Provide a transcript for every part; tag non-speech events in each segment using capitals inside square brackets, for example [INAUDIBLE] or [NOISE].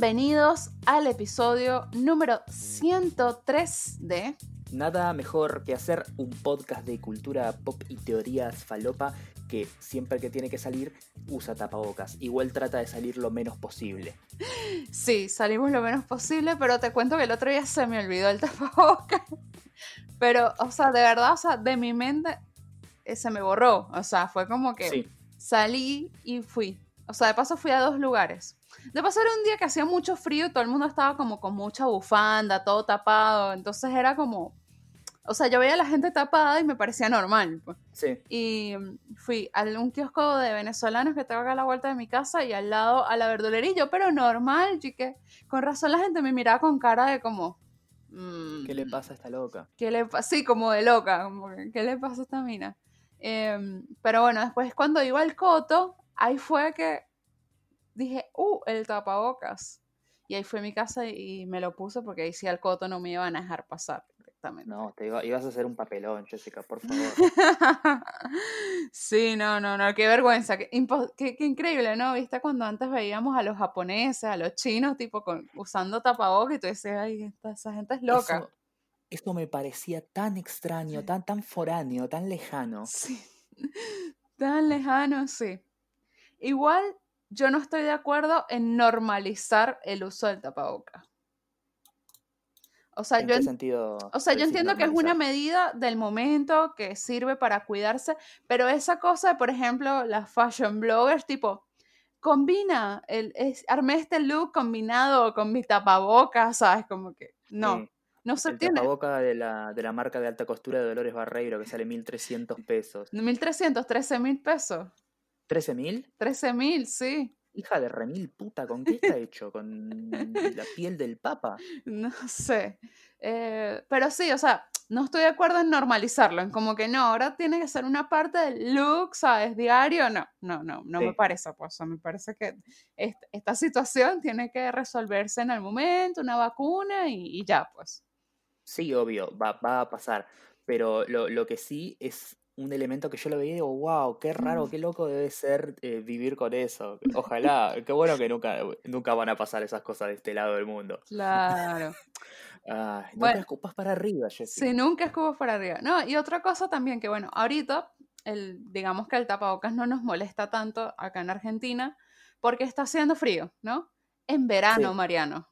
Bienvenidos al episodio número 103 de Nada mejor que hacer un podcast de cultura pop y teorías falopa que siempre que tiene que salir usa tapabocas. Igual trata de salir lo menos posible. Sí, salimos lo menos posible, pero te cuento que el otro día se me olvidó el [LAUGHS] tapabocas. Pero, o sea, de verdad, o sea, de mi mente eh, se me borró. O sea, fue como que Sí, salí y fui. O sea, de paso fui a dos lugares. De paso era un día que hacía mucho frío y todo el mundo estaba como con mucha bufanda, todo tapado. Entonces era como... O sea, yo veía a la gente tapada y me parecía normal. pues. sí. Y mm, fui a un kiosco de venezolanos que tengo acá a la vuelta de mi casa y al lado a la verdulería. Y yo, pero normal, chique. Con razón la gente me miraba con cara de como... mm, ¿Qué le pasa a esta loca? ¿Qué le pasa? Sí, como de loca, como ¿qué le pasa a esta mina? Em, pero bueno, después cuando iba al coto, ahí fue que dije, uh, el tapabocas. Y ahí fue a mi casa y me lo puse porque ahí sí al coto no me iban a dejar pasar directamente. No, te iba- ibas a hacer un papelón, Jessica, por favor. [LAUGHS] sí, no, no, no, qué vergüenza, qué, impo- qué- qué increíble, ¿no? ¿Viste cuando antes veíamos a los japoneses, a los chinos, tipo, con, usando tapabocas y tú decías, ay, esta- esa gente es loca. Eso, eso me parecía tan extraño, tan, tan foráneo, tan lejano. Sí, [LAUGHS] tan lejano, sí. Igual yo no estoy de acuerdo en normalizar el uso del tapaboca. O sea, ¿En yo, qué en- sentido? o sea, yo entiendo que es una medida del momento que sirve para cuidarse, pero esa cosa, por ejemplo, las fashion bloggers, tipo, combina, el, es, armé este look combinado con mi tapabocas, ¿sabes? Como que no, Sí, no se el tiene. tapaboca de la, de la marca de alta costura de Dolores Barreiro que sale 1.300 pesos. 1.300, 13 mil pesos. ¿13.000? 13 mil, sí. Hija de remil puta, ¿con qué está hecho? ¿Con la piel del papa? [LAUGHS] No sé. Eh, pero sí, o sea, no estoy de acuerdo en normalizarlo, en como que no, ahora tiene que ser una parte del look, ¿sabes? Diario, no, no, no, no me parece, pues, me parece que est- esta situación tiene que resolverse en el momento, una vacuna y, y ya, pues. Sí, obvio, va, va a pasar. Pero lo, lo que sí es un elemento que yo lo veía y digo, wow, qué raro, qué loco debe ser eh, vivir con eso. [LAUGHS] Ojalá, qué bueno que nunca, nunca van a pasar esas cosas de este lado del mundo. Claro. [LAUGHS] Bueno. te escupas para arriba, Jessica. Sí, nunca escupo para arriba. No, y otra cosa también que, bueno, ahorita, el, digamos que el tapabocas no nos molesta tanto acá en Argentina porque está haciendo frío, ¿no? En verano, Sí. Mariano.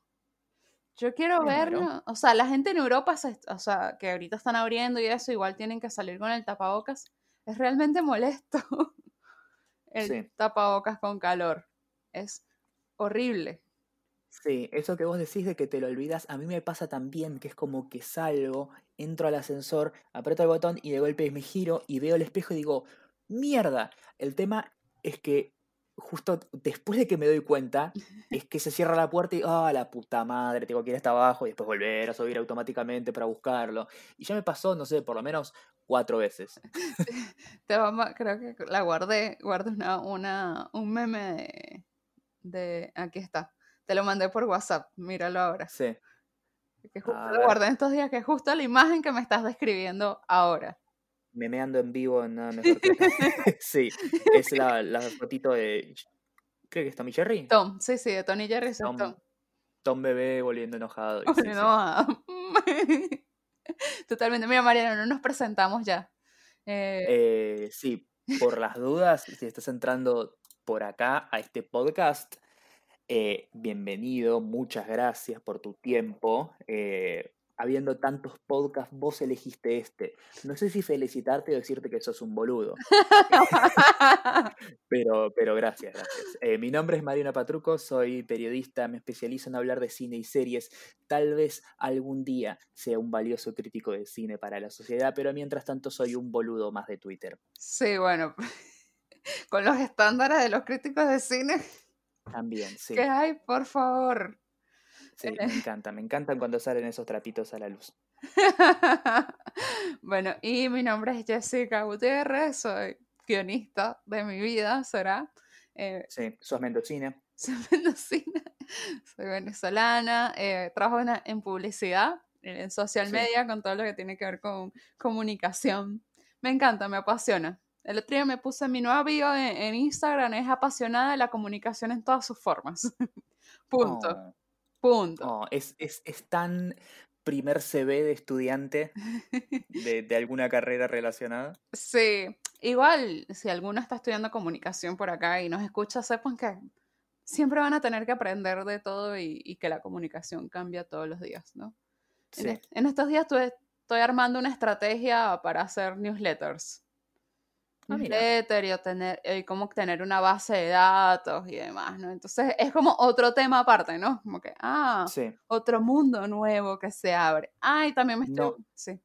Yo quiero verlo. O sea, la gente en Europa, se- o sea, que ahorita están abriendo y eso, igual tienen que salir con el tapabocas. Es realmente molesto [LAUGHS] el Sí. tapabocas con calor. Es horrible. Sí, eso que vos decís de que te lo olvidas, a mí me pasa también, que es como que salgo, entro al ascensor, aprieto el botón y de golpe me giro y veo el espejo y digo, mierda. El tema es que justo después de que me doy cuenta, es que se cierra la puerta y, ah, la puta madre, tengo que ir hasta abajo y después volver a subir automáticamente para buscarlo. Y ya me pasó, no sé, por lo menos cuatro veces. [LAUGHS] Te vamos, creo que la guardé, guardé una, una, un meme de, de, aquí está, te lo mandé por WhatsApp, míralo ahora, Sí. que justo A lo guardé en estos días, que es justo la imagen que me estás describiendo ahora. Memeando en vivo en nada mejor que... [LAUGHS] [LAUGHS] sí, es la, la fotito de... Creo que es Tommy Jerry. Tom, sí, sí, de Tony Jerry, es Tom, Tom. Tom bebé volviendo enojado. [LAUGHS] y sí, sí. No, Totalmente, mira Mariano, no nos presentamos ya. Eh, Eh, sí, por las dudas, si estás entrando por acá a este podcast, eh, bienvenido, muchas gracias por tu tiempo. Eh, habiendo tantos podcasts, vos elegiste este. No sé si felicitarte o decirte que sos un boludo, [LAUGHS] pero, pero gracias, gracias. Eh, mi nombre es Mariana Patruco, soy periodista, me especializo en hablar de cine y series. Tal vez algún día sea un valioso crítico de cine para la sociedad, pero mientras tanto soy un boludo más de Twitter. sí, bueno, [LAUGHS] con los estándares de los críticos de cine También, sí. que hay, por favor. Sí, me [LAUGHS] encanta, me encantan cuando salen esos trapitos a la luz. [LAUGHS] bueno, y mi nombre es Jessica Gutiérrez, soy guionista de mi vida, será. Eh, Sí, sos mendocina. [LAUGHS] soy mendocina, soy venezolana, eh, trabajo en, en publicidad, en social Sí. media, con todo lo que tiene que ver con comunicación. Me encanta, me apasiona. El otro día me puse mi nueva bio en, en Instagram, es apasionada de la comunicación en todas sus formas. Punto. Oh, Punto. oh, es, es, es tan primer CV de estudiante de, de alguna carrera relacionada. [LAUGHS] Sí, igual si alguno está estudiando comunicación por acá y nos escucha, sepan que siempre van a tener que aprender de todo y, y que la comunicación cambia todos los días, ¿no? En, Sí. en estos días estoy armando una estrategia para hacer newsletters. Ah. Newsletter y, obtener, y cómo obtener una base de datos y demás, ¿no? Entonces es como otro tema aparte, ¿no? Como que, ah, Sí. otro mundo nuevo que se abre. Ay, también me estoy... No. Sí.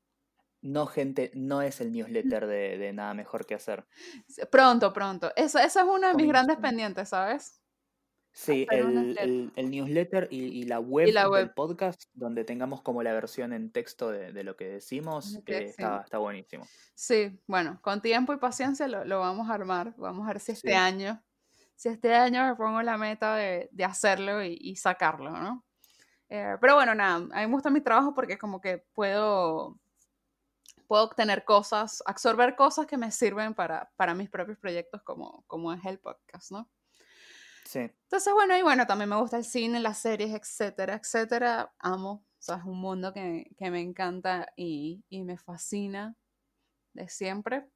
No, gente, no es el newsletter de, de nada mejor que hacer. Pronto, pronto. Eso, esa es una de mis grandes pendientes, ¿sabes? Sí, hacer un el, newsletter. el- el newsletter y, y la web la del podcast, donde tengamos como la versión en texto de, de lo que decimos, está, está buenísimo. Sí, bueno, con tiempo y paciencia lo, lo vamos a armar. Vamos a ver si este Sí. año, si este año me pongo la meta de, de hacerlo y, y sacarlo, ¿no? Eh, pero bueno, nada, a mí me gusta mi trabajo porque como que puedo, puedo obtener cosas, absorber cosas que me sirven para, para mis propios proyectos como, como es el podcast, ¿no? Sí, Entonces, bueno, y bueno, también me gusta el cine, las series, etcétera, etcétera. Amo, o sea, es un mundo que, que me encanta y, y me fascina de siempre.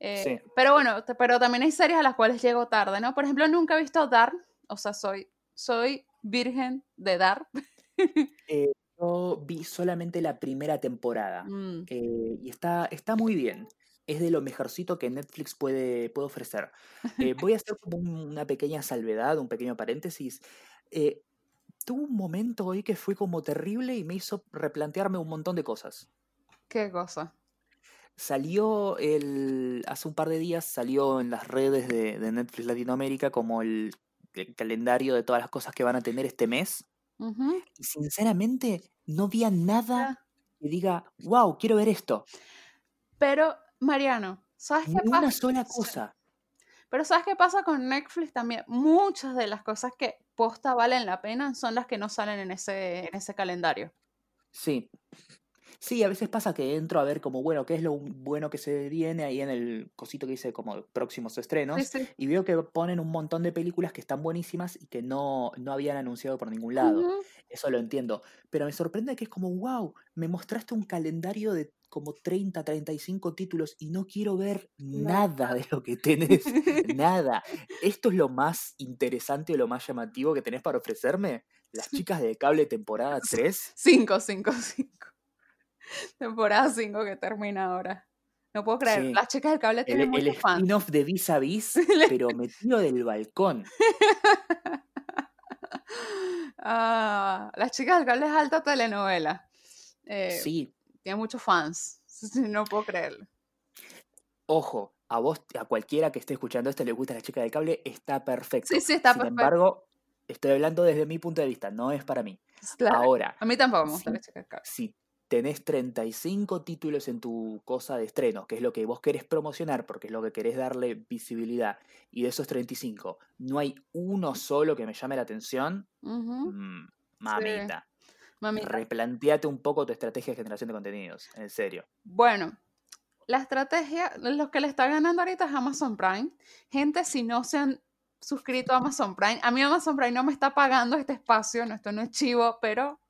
Eh, Sí. Pero bueno, te- pero también hay series a las cuales llego tarde, ¿no? Por ejemplo, nunca he visto Dark, o sea, soy, soy virgen de Dark. [LAUGHS] Eh, yo vi solamente la primera temporada Mm, eh, y está, está muy bien. Es de lo mejorcito que Netflix puede, puede ofrecer. Eh, [LAUGHS] voy a hacer como una pequeña salvedad, un pequeño paréntesis. Eh, tuve un momento hoy que fue como terrible y me hizo replantearme un montón de cosas. qué cosa. Salió el, hace un par de días, salió en las redes de, de Netflix Latinoamérica como el, el calendario de todas las cosas que van a tener este mes. Y sinceramente no vi nada que diga, wow, quiero ver esto. Pero, Mariano, ¿sabes qué Ni una pasa? sola cosa. Pero ¿sabes qué pasa con Netflix también? Muchas de las cosas que posta valen la pena son las que no salen en ese, en ese calendario. Sí. Sí, a veces pasa que entro a ver como, bueno, qué es lo bueno que se viene ahí en el cosito que dice como próximos estrenos. sí. Y veo que ponen un montón de películas que están buenísimas y que no, no habían anunciado por ningún lado. Eso lo entiendo. Pero me sorprende que es como, wow, me mostraste un calendario de como 30, 35 títulos y no quiero ver nada de lo que tenés. Nada. ¿Esto es lo más interesante o lo más llamativo que tenés para ofrecerme? ¿Las chicas de cable temporada 3? Cinco, cinco, cinco. [LAUGHS] Temporada 5 que termina ahora. No puedo creer. Sí. Las chicas del cable El, tienen el fans. spin-off de Vis a Vis, [LAUGHS] pero metido del balcón. [LAUGHS] Ah, las chicas del cable es alta telenovela. Eh, Sí, Tiene muchos fans. [LAUGHS] No puedo creerlo. ojo, a vos, a cualquiera que esté escuchando esto le gusta la chica del cable, está perfecto. Sí, sí, está Sin perfecto. embargo, estoy hablando desde mi punto de vista, no es para mí. Claro. Ahora, A mí tampoco me gusta Sí. las chicas del cable. si tenés 35 títulos en tu cosa de estreno, que es lo que vos querés promocionar, porque es lo que querés darle visibilidad, y de esos 35 no hay uno solo que me llame la atención, mm, mamita, Mamita. replanteate un poco tu estrategia de generación de contenidos, en serio. Bueno, la estrategia, los que le está ganando ahorita es Amazon Prime. Gente, si no se han suscrito a Amazon Prime, a mí Amazon Prime no me está pagando este espacio, no, esto no es chivo, pero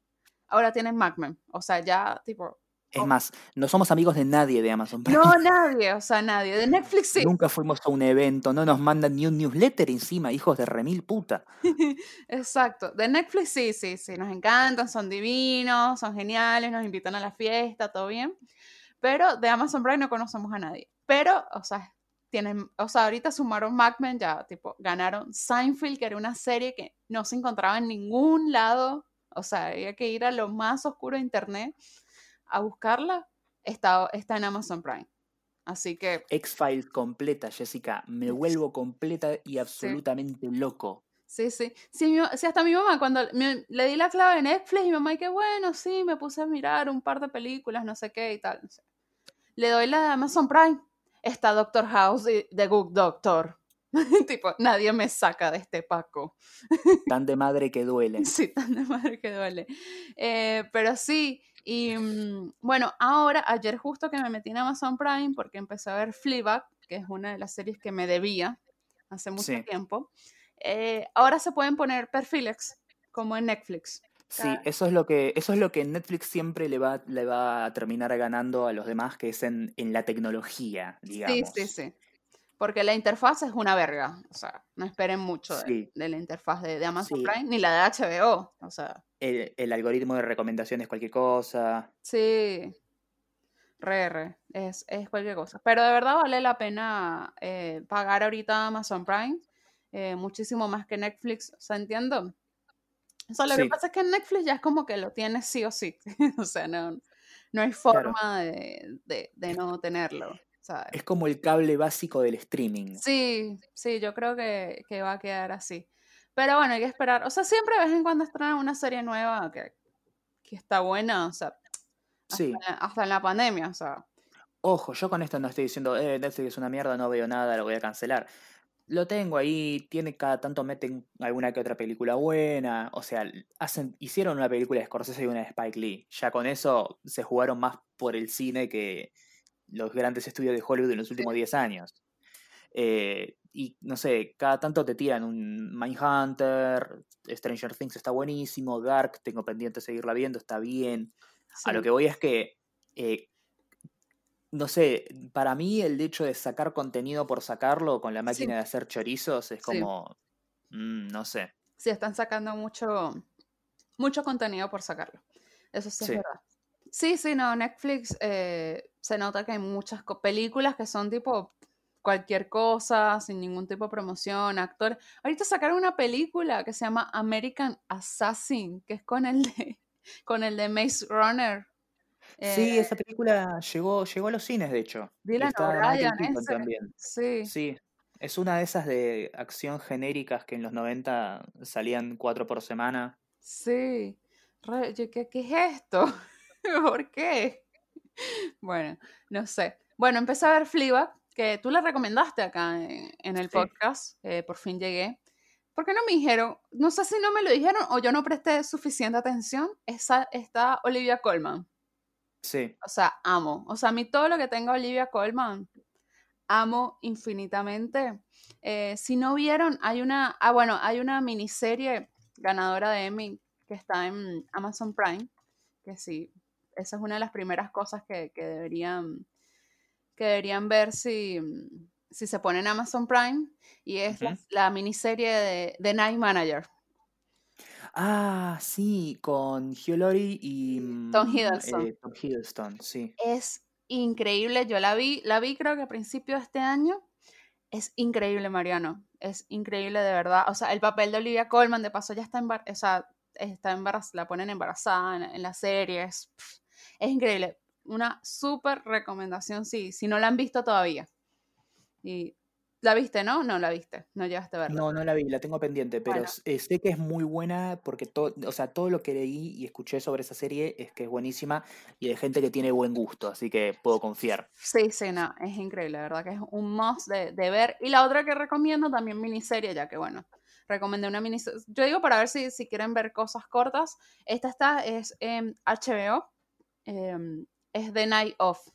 ahora tienen MacMen. O sea, ya, tipo, Es Oh. más, no somos amigos de nadie de Amazon Prime. no [LAUGHS] nadie, o sea, nadie. De Netflix sí. Nunca fuimos a un evento, no nos mandan ni un newsletter encima, hijos de remil puta. [LAUGHS] Exacto. De Netflix sí, sí, sí, nos encantan, son divinos, son geniales, nos invitan a la fiesta, todo bien. Pero de Amazon Prime no conocemos a nadie. Pero, o sea, tienen, o sea, ahorita sumaron Mad Men, ya, tipo, ganaron Seinfeld, que era una serie que no se encontraba en ningún lado. O sea, había que ir a lo más oscuro de internet a buscarla. Está, está en Amazon Prime. Así que X-Files completa, Jessica. Me vuelvo completa y absolutamente loco. Sí, sí. Sí, mi ma- sí, hasta mi mamá, cuando me- le di la clave de Netflix, mi mamá, y que bueno, sí, me puse a mirar un par de películas, no sé qué y tal. no sé. Le doy la de Amazon Prime. Está Doctor House y The Good Doctor. [LAUGHS] tipo, nadie me saca de este paco. Tan de madre que duele. [LAUGHS] Sí, tan de madre que duele. Eh, pero sí, y mm, bueno, ahora, ayer justo que me metí en Amazon Prime, porque empecé a ver Fleabag, que es una de las series que me debía hace mucho Sí. tiempo, eh, ahora se pueden poner perfiles. como en Netflix. Sí, eso es lo que, eso es lo que Netflix siempre le va, le va a terminar ganando a los demás, que es en, en la tecnología, digamos. Sí, sí, sí. Porque la interfaz es una verga. O sea, no esperen mucho de, la interfaz de, Amazon Prime, ni la de HBO. O sea. El, el, algoritmo de recomendaciones, cualquier cosa. Sí. Re, re. Es, es cualquier cosa. Pero de verdad vale la pena eh, pagar ahorita Amazon Prime. Eh, muchísimo más que Netflix. O sea, entiendo. O sea, lo que pasa es que Netflix ya es como que lo tienes sí o sí. [LAUGHS] o sea, no, no hay forma de, de, de no tenerlo. Es como el cable básico del streaming. Sí, sí, yo creo que, va a quedar así. Pero bueno, hay que esperar. O sea, siempre de vez en cuando estrenan una serie nueva que, está buena, o sea, hasta, en la pandemia, o sea. Ojo, yo con esto no estoy diciendo, eh, Netflix es una mierda, no veo nada, lo voy a cancelar. Lo tengo ahí, tiene cada tanto meten alguna que otra película buena, o sea, hacen, hicieron una película de Scorsese y una de Spike Lee. Ya con eso se jugaron más por el cine que, los grandes estudios de Hollywood en los últimos 10 años. Eh, y no sé, cada tanto te tiran un Mindhunter, Stranger Things está buenísimo, Dark, tengo pendiente seguirla viendo, está bien. A lo que voy es que, eh, no sé, para mí el hecho de sacar contenido por sacarlo con la máquina de hacer chorizos es como, mm, no sé. Sí, están sacando mucho, mucho contenido por sacarlo. Eso sí, es verdad. Sí, sí, no, Netflix eh, se nota que hay muchas películas que son tipo cualquier cosa, sin ningún tipo de promoción, actor. Ahorita sacaron una película que se llama American Assassin, que es con el de, [LAUGHS] con el de Maze Runner. sí, esa eh, película llegó, llegó a los cines, de hecho. Dylan O'Brien, también. Sí. Sí, es una de esas de acción genéricas que en los 90 salían cuatro por semana. Sí. ¿Qué, qué es esto? [LAUGHS] ¿Por qué? [LAUGHS] Bueno, no sé. Bueno, empecé a ver Fleabag, que tú le recomendaste acá en, el podcast. Eh, por fin llegué. ¿Por qué no me dijeron? No sé si no me lo dijeron o yo no presté suficiente atención. Esa, está Olivia Colman. Sí. O sea, amo. O sea, a mí todo lo que tenga Olivia Colman, amo infinitamente. Eh, si no vieron, hay una, ah, bueno, hay una miniserie ganadora de Emmy que está en Amazon Prime, que sí, esa es una de las primeras cosas que, deberían, que deberían ver si, si se ponen Amazon Prime. Y es la, miniserie de The Night Manager. Ah, sí, con Hugh Laurie y mm, Tom Hiddleston. Eh, Tom Hiddleston, sí. Es increíble, yo la vi, la vi creo que a principio de este año. Es increíble, Mariano. Es increíble de verdad. O sea, el papel de Olivia Colman, de paso, ya está embarazada. está embarazada, la ponen embarazada en, las series. Es increíble. Una súper recomendación si, si no la han visto todavía. Y ¿La viste, no? No la viste, no llegaste a verla. No, no la vi, la tengo pendiente, pero eh, sé que es muy buena porque todo, o sea, todo lo que leí y escuché sobre esa serie es que es buenísima y de gente que tiene buen gusto, así que puedo confiar. Sí, sí, no, es increíble, la verdad que es un must de, ver. Y la otra que recomiendo también miniserie, ya que bueno, recomendé una miniserie. Yo digo para ver si, si quieren ver cosas cortas. Esta está, es en HBO, Em, es The Night Of.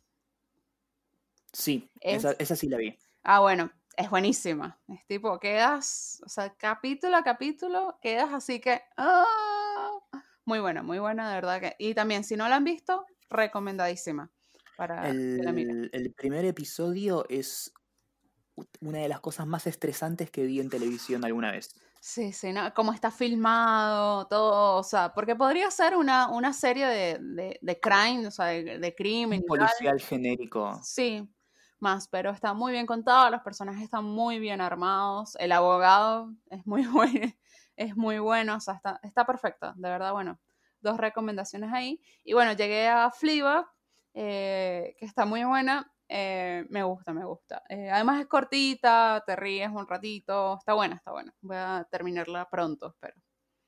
Sí, esa, sí la vi. Ah, bueno, es buenísima. Es tipo, quedas, o sea, capítulo a capítulo, quedas así que... ¡ah! Muy buena, muy buena, de verdad que... Y también, si no la han visto, recomendadísima. Para el, el primer episodio es una de las cosas más estresantes que vi en televisión alguna vez. Sí, sí, ¿no? Cómo está filmado, todo, o sea, porque podría ser una, una serie de, de, de crime, o sea, de, de crimen. Un policial genérico. Sí, más, pero está muy bien contado, los personajes están muy bien armados, el abogado es muy [LAUGHS] bueno, es muy bueno, o sea, está, está perfecto, de verdad, bueno, dos recomendaciones ahí. Y bueno, llegué a Fleabag, eh, que está muy buena, eh, me gusta, me gusta. Eh, además es cortita, te ríes un ratito, está buena, está buena. Voy a terminarla pronto, espero.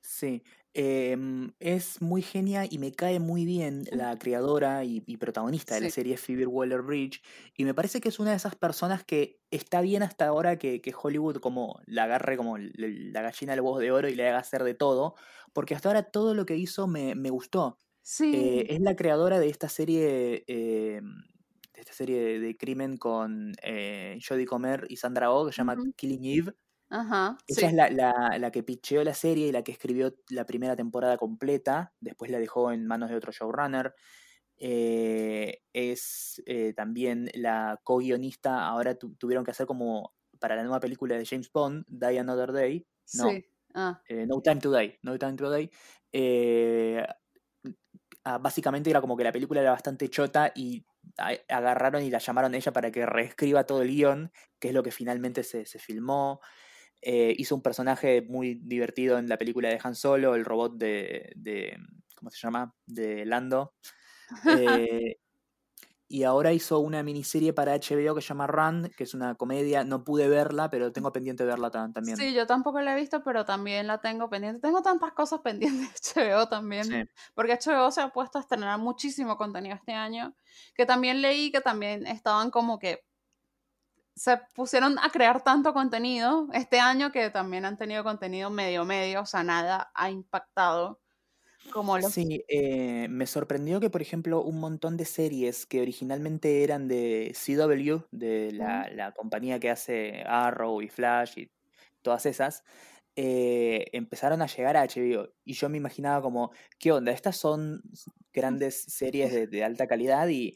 Sí, em, es muy genial y me cae muy bien la creadora y, protagonista de la serie Phoebe Waller-Bridge y me parece que es una de esas personas que está bien hasta ahora que, Hollywood como la agarre como la gallina del huevo de oro y le haga hacer de todo, porque hasta ahora todo lo que hizo me, gustó. Sí. Eh, es la creadora de esta serie em, esta serie de, crimen con eh, Jodie Comer y Sandra Oh, que se llama Killing Eve. Ajá. Ella Sí. es la, la- la que picheó la serie y la que escribió la primera temporada completa, después la dejó en manos de otro showrunner. Eh, es eh, también la co-guionista, ahora tu- tuvieron que hacer como para la nueva película de James Bond, Die Another Day, no, Sí. Ah, eh, No Time to Die, No Time to Die. ah, básicamente era como que la película era bastante chota y agarraron y la llamaron a ella para que reescriba todo el guion, que es lo que finalmente se, se filmó. Eh, hizo un personaje muy divertido en la película de Han Solo, el robot de, de ¿cómo se llama? De Lando. [LAUGHS] Eh, y ahora hizo una miniserie para HBO que se llama Run, que es una comedia. No pude verla, pero tengo pendiente verla ta- también. Sí, yo tampoco la he visto, pero también la tengo pendiente. Tengo tantas cosas pendientes de HBO también, Sí. porque HBO se ha puesto a estrenar muchísimo contenido este año, que también leí que también estaban como que se pusieron a crear tanto contenido este año que también han tenido contenido medio medio, o sea, nada ha impactado como los... Sí, eh, me sorprendió que, por ejemplo, un montón de series que originalmente eran de CW, de la, la compañía que hace Arrow y Flash y todas esas, eh, empezaron a llegar a HBO. Y yo me imaginaba como, ¿qué onda? Estas son grandes series [LAUGHS] de, de alta calidad y,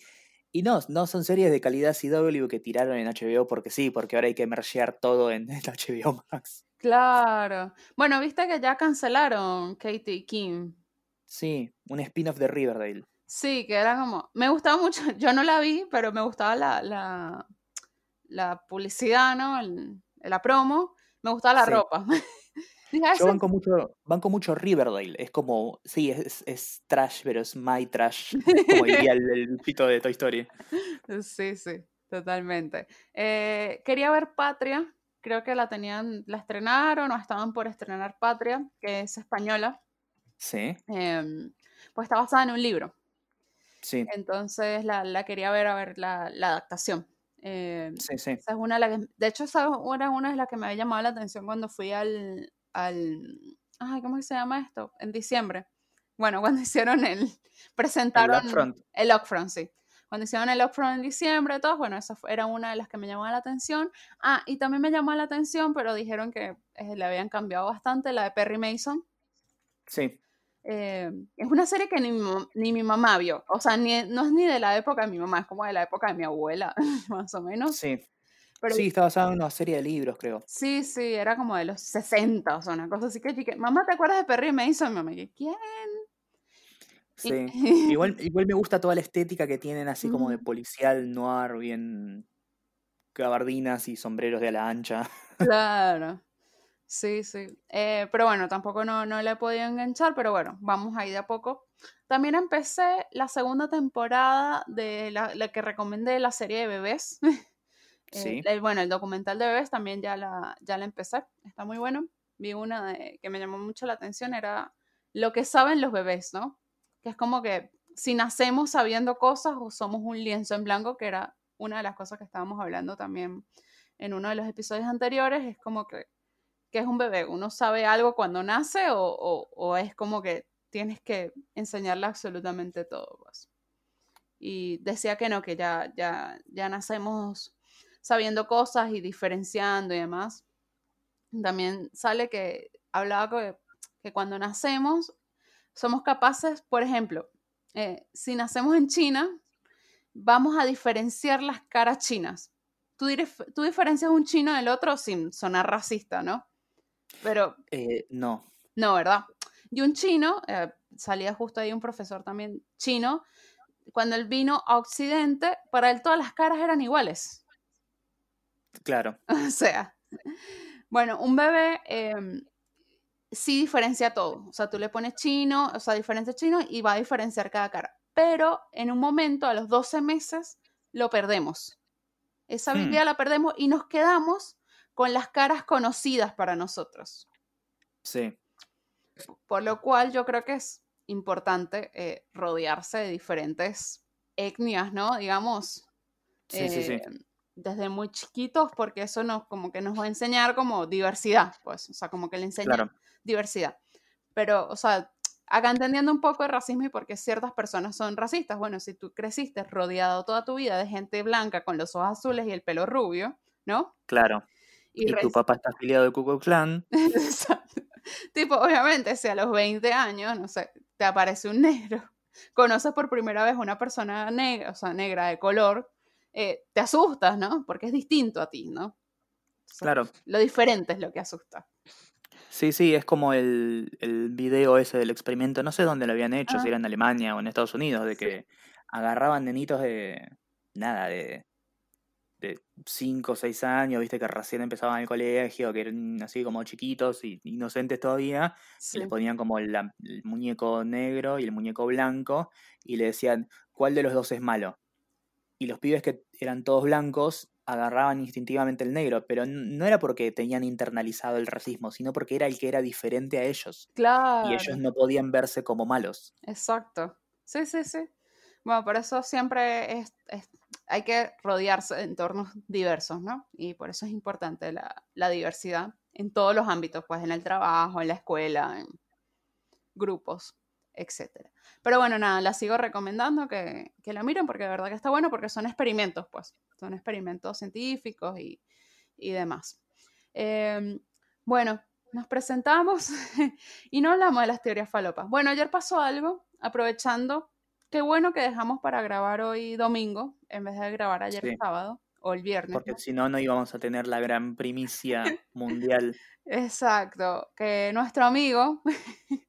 y no, no son series de calidad CW que tiraron en HBO porque sí, porque ahora hay que mergear todo en, [LAUGHS] en HBO Max. Claro. Bueno, viste que ya cancelaron Katie y Kim. Sí, un spin-off de Riverdale. Sí, que era como. Me gustaba mucho. [LAUGHS] Yo no la vi, pero me gustaba la, la, la publicidad, ¿no? El- la promo. Me gustaba la Sí. ropa. [LAUGHS] "Ah, Yo banco mucho, banco mucho Riverdale. Es como, sí, es, es trash, pero es my trash. [LAUGHS] Como diría el, el pito de Toy Story. Sí, sí, totalmente. Eh, quería ver Patria. Creo que la tenían, la estrenaron o estaban por estrenar Patria, que es española. Sí, em, pues está basada en un libro. sí, Entonces la, la quería ver a ver la, la adaptación. Em, sí, sí. Esa es una de las que, de hecho, esa era una de las que me había llamado la atención cuando fui al, al, ay, ¿cómo se llama esto? En diciembre. Bueno, [LAUGHS] cuando hicieron el, presentaron Upfront. el Upfront, sí. Cuando hicieron el Upfront en diciembre, todos, bueno, esa fue- era una de las que me llamaba la atención. Ah, y también me llamó la atención, pero dijeron que eh, le habían cambiado bastante, la de Perry Mason. Sí, Eh, es una serie que ni mi, ni mi mamá vio. O sea, ni, no es ni de la época de mi mamá, es como de la época de mi abuela, [LAUGHS] más o menos. sí. Pero Sí, está basado en una serie de libros, creo. Sí, sí, era como de los 60, o sea, una cosa así que dije, mamá, ¿te acuerdas de Perry Mason? Mi mamá, que, ¿quién? Sí. [LAUGHS] Igual, igual me gusta toda la estética que tienen, así como de policial noir, bien gabardinas y sombreros de ala ancha. [LAUGHS] Claro. Sí, sí. Eh, pero bueno, tampoco no, no le he podido enganchar, pero bueno, vamos ahí de a poco. También empecé la segunda temporada de la, la que recomendé, la serie de bebés. [LAUGHS] Eh, Sí. el- bueno, el documental de bebés también ya la, ya la empecé. Está muy bueno. Vi una de- que me llamó mucho la atención, era lo que saben los bebés, ¿no? Que es como que si nacemos sabiendo cosas o somos un lienzo en blanco, que era una de las cosas que estábamos hablando también en uno de los episodios anteriores, es como que, que es un bebé. Uno sabe algo cuando nace o, es como que tienes que enseñarle absolutamente todo. pues. Y decía que no, que ya, ya, ya nacemos sabiendo cosas y diferenciando y demás. También sale que hablaba que, que cuando nacemos somos capaces, por ejemplo, eh, si nacemos en China, vamos a diferenciar las caras chinas. Tú, tú diferencias un chino del otro sin sonar racista, ¿no? Pero Eh, no. no, ¿verdad? Y un chino, eh, salía justo ahí un profesor también chino, cuando él vino a Occidente, para él todas las caras eran iguales. Claro. [LAUGHS] O sea, bueno, un bebé em, sí diferencia todo. O sea, tú le pones chino, o sea, diferencia chino y va a diferenciar cada cara. Pero en un momento, a los 12 meses, lo perdemos. Esa Hmm. habilidad la perdemos y nos quedamos con las caras conocidas para nosotros. Sí. Por lo cual yo creo que es importante eh, rodearse de diferentes etnias, ¿no? Digamos, Sí, sí, sí. eh, desde muy chiquitos, porque eso nos, como que nos va a enseñar como diversidad, pues, o sea, como que le enseña Claro. diversidad. Pero, o sea, acá entendiendo un poco el racismo y por qué ciertas personas son racistas, bueno, si tú creciste rodeado toda tu vida de gente blanca con los ojos azules y el pelo rubio, ¿no? Claro. Y, tu papá está afiliado al Ku Klux Klan. [LAUGHS] Exacto. Tipo, obviamente, si a los 20 años, no sé, te aparece un negro, [LAUGHS] conoces por primera vez una persona negra, o sea, negra de color, eh, te asustas, ¿no? Porque es distinto a ti, ¿no? Claro. Lo diferente es lo que asusta. Sí, sí, es como el, el video ese del experimento, no sé dónde lo habían hecho, Ah. si era en Alemania o en Estados Unidos, de Sí. que agarraban nenitos de, nada, de, de 5 o 6 años, viste, que recién empezaban el colegio, que eran así como chiquitos y inocentes todavía, Sí. les ponían como la- el muñeco negro y el muñeco blanco, y le decían, ¿cuál de los dos es malo? Y los pibes que eran todos blancos agarraban instintivamente el negro, pero no era porque tenían internalizado el racismo, sino porque era el que era diferente a ellos. Claro. Y ellos no podían verse como malos. Exacto. Sí, sí, sí. Bueno, por eso siempre es, es- hay que rodearse de entornos diversos, ¿no? Y por eso es importante la, diversidad en todos los ámbitos, pues en el trabajo, en la escuela, en grupos, etcétera. Pero bueno, nada, la sigo recomendando que, que la miren porque de verdad que está bueno porque son experimentos, pues, son experimentos científicos y, y demás. Em, bueno, nos presentamos [LAUGHS] y no hablamos de las teorías falopas. Bueno, ayer pasó algo, aprovechando, qué bueno que dejamos para grabar hoy domingo en vez de grabar ayer Sí. sábado o el viernes. Porque ¿no? si no, no íbamos a tener la gran primicia [LAUGHS] mundial. Exacto, que nuestro amigo [LAUGHS]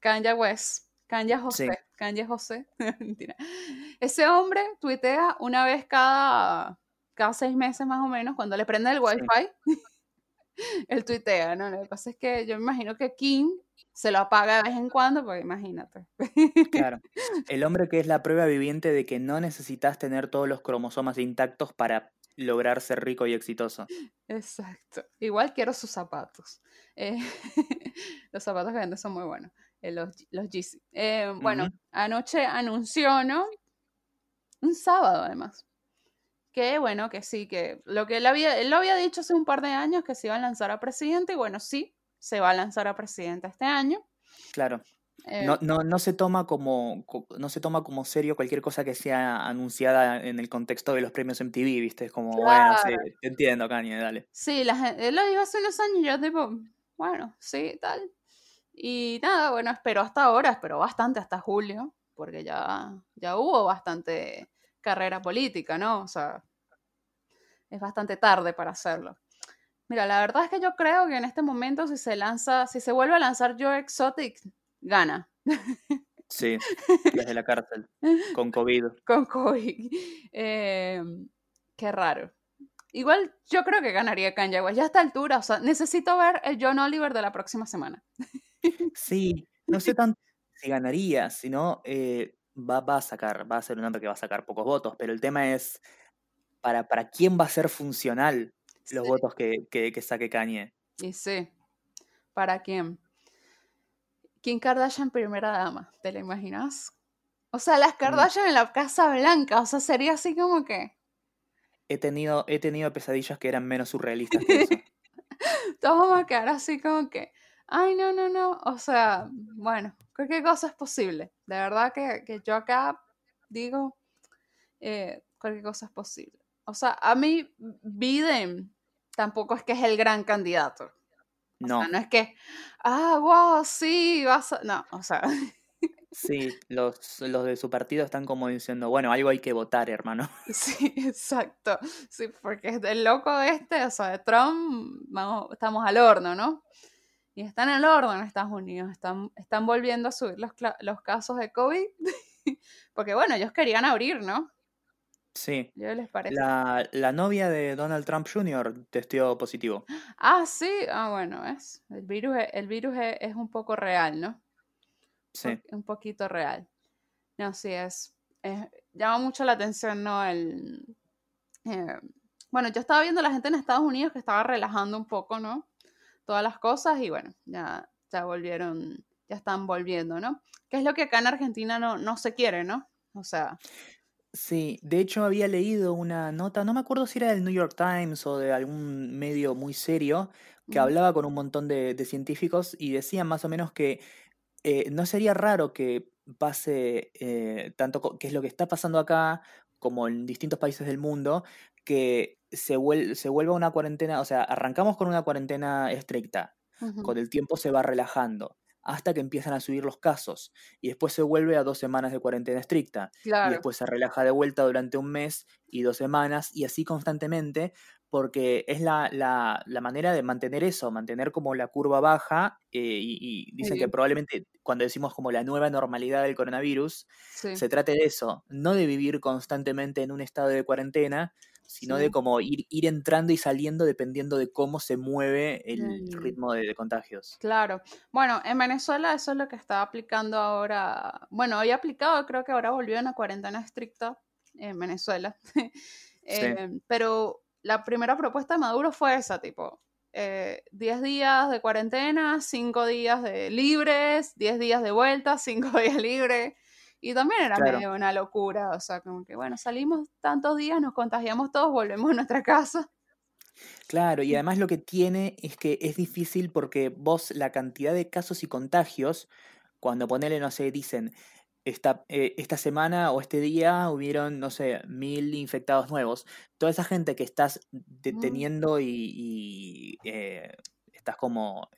Kanye West, Kanye José, Sí. Kanye José, [LAUGHS] mentira. Ese hombre tuitea una vez cada, cada seis meses más o menos, cuando le prende el Sí. wifi, él tuitea, ¿no? Lo que pasa es que yo me imagino que Kim se lo apaga de vez en cuando, porque imagínate. Claro. [LAUGHS] El hombre que es la prueba viviente de que no necesitas tener todos los cromosomas intactos para lograr ser rico y exitoso. Exacto. Igual quiero sus zapatos. Eh, [LAUGHS] los zapatos que venden son muy buenos. eh, los, los Yeezy. Eh, bueno, anoche anunció, ¿no? Un sábado, además. Que bueno, que sí, que lo que él había, él lo había dicho hace un par de años que se iba a lanzar a presidente, y bueno, sí, se va a lanzar a presidente este año. Claro. Eh, No, no, no se toma como, co- no se toma como serio cualquier cosa que sea anunciada en el contexto de los premios MTV, ¿viste? Es como, bueno, sí, te entiendo, Kanye, dale. Sí, la gen- él lo dijo hace unos años, y yo tipo, bueno, sí, tal. Y nada, bueno, esperó hasta ahora, esperó bastante hasta julio, porque ya, ya hubo bastante carrera política, ¿no? O sea, es bastante tarde para hacerlo. Mira, la verdad es que yo creo que en este momento si se lanza, si se vuelve a lanzar Joe Exotic, gana [LAUGHS] Sí, desde la cárcel, con COVID. con COVID. Eh, qué raro. Igual yo creo que ganaría Kanye West. Ya a esta altura, o sea, necesito ver el John Oliver de la próxima semana. [LAUGHS] Sí, no sé tanto si ganaría, sino eh, va, va a sacar, va a ser un hombre que va a sacar pocos votos, pero el tema es para, para quién va a ser funcional los Sí. votos que, que, que saque Kanye. Y sí, ¿para quién? Kim Kardashian, primera dama, ¿te la imaginas? O sea, las Kardashian en la Casa Blanca, o sea, sería así como que He tenido, he tenido pesadillas que eran menos surrealistas que eso. [LAUGHS] todos vamos a quedar así como que, ay, no, no, no, o sea, bueno, cualquier cosa es posible. De verdad que, que yo acá digo, eh, cualquier cosa es posible. O sea, a mí Biden tampoco es que es el gran candidato. O No, sea, no es que, ah, wow, sí, vas a... No, o sea, [LAUGHS] sí, los, los de su partido están como diciendo, bueno, algo hay que votar, hermano. [LAUGHS] [LAUGHS] sí, exacto. Sí, porque es del loco este, o sea, de Trump, vamos, estamos al horno, ¿no? Y están al horno en Estados Unidos, están, están volviendo a subir los, los casos de COVID, porque bueno, ellos querían abrir, ¿no? Sí, ¿Qué les parece? la, la novia de Donald Trump Jr. testió positivo. Ah, sí, ah, bueno, es. El virus, es- el virus es, es un poco real, ¿no? Sí, un poquito real. No, sí, es, es- llama mucho la atención, ¿no? El, eh, bueno, yo estaba viendo a la gente en Estados Unidos que estaba relajando un poco, ¿no? Todas las cosas y bueno, ya, ya volvieron, ya están volviendo, ¿no? Que es lo que acá en Argentina no, no se quiere, ¿no? O sea, sí, de hecho había leído una nota, no me acuerdo si era del New York Times o de algún medio muy serio, que hablaba con un montón de, de científicos y decían más o menos que eh, no sería raro que pase eh, tanto que es lo que está pasando acá como en distintos países del mundo, que se, vuel- se vuelve una cuarentena, o sea, arrancamos con una cuarentena estricta, con el tiempo se va relajando, hasta que empiezan a subir los casos, y después se vuelve a dos semanas de cuarentena estricta, y después se relaja de vuelta durante un mes y dos semanas, y así constantemente, porque es la, la- la manera de mantener eso, mantener como la curva baja, eh, y, y dicen que probablemente cuando decimos como la nueva normalidad del coronavirus, sí, se trate de eso, no de vivir constantemente en un estado de cuarentena, sino de como ir, ir entrando y saliendo dependiendo de cómo se mueve el ritmo de, de contagios. Claro. Bueno, en Venezuela eso es lo que está aplicando ahora. Bueno, había aplicado, creo que ahora volvió a una cuarentena estricta en Venezuela. [LAUGHS] Sí, Eh, pero la primera propuesta de Maduro fue esa, tipo, eh, 10 días de cuarentena, 5 días de libres, 10 días de vuelta, [LAUGHS] 5 días libres. Y también era claro, medio una locura, o sea, como que, bueno, salimos tantos días, nos contagiamos todos, volvemos a nuestra casa. claro. Y además lo que tiene es que es difícil porque vos la cantidad de casos y contagios, cuando ponele, no sé, dicen, esta, eh, esta semana o este día hubieron, no sé, mil infectados nuevos. Toda esa gente que estás Mm, deteniendo y, y, eh, estás como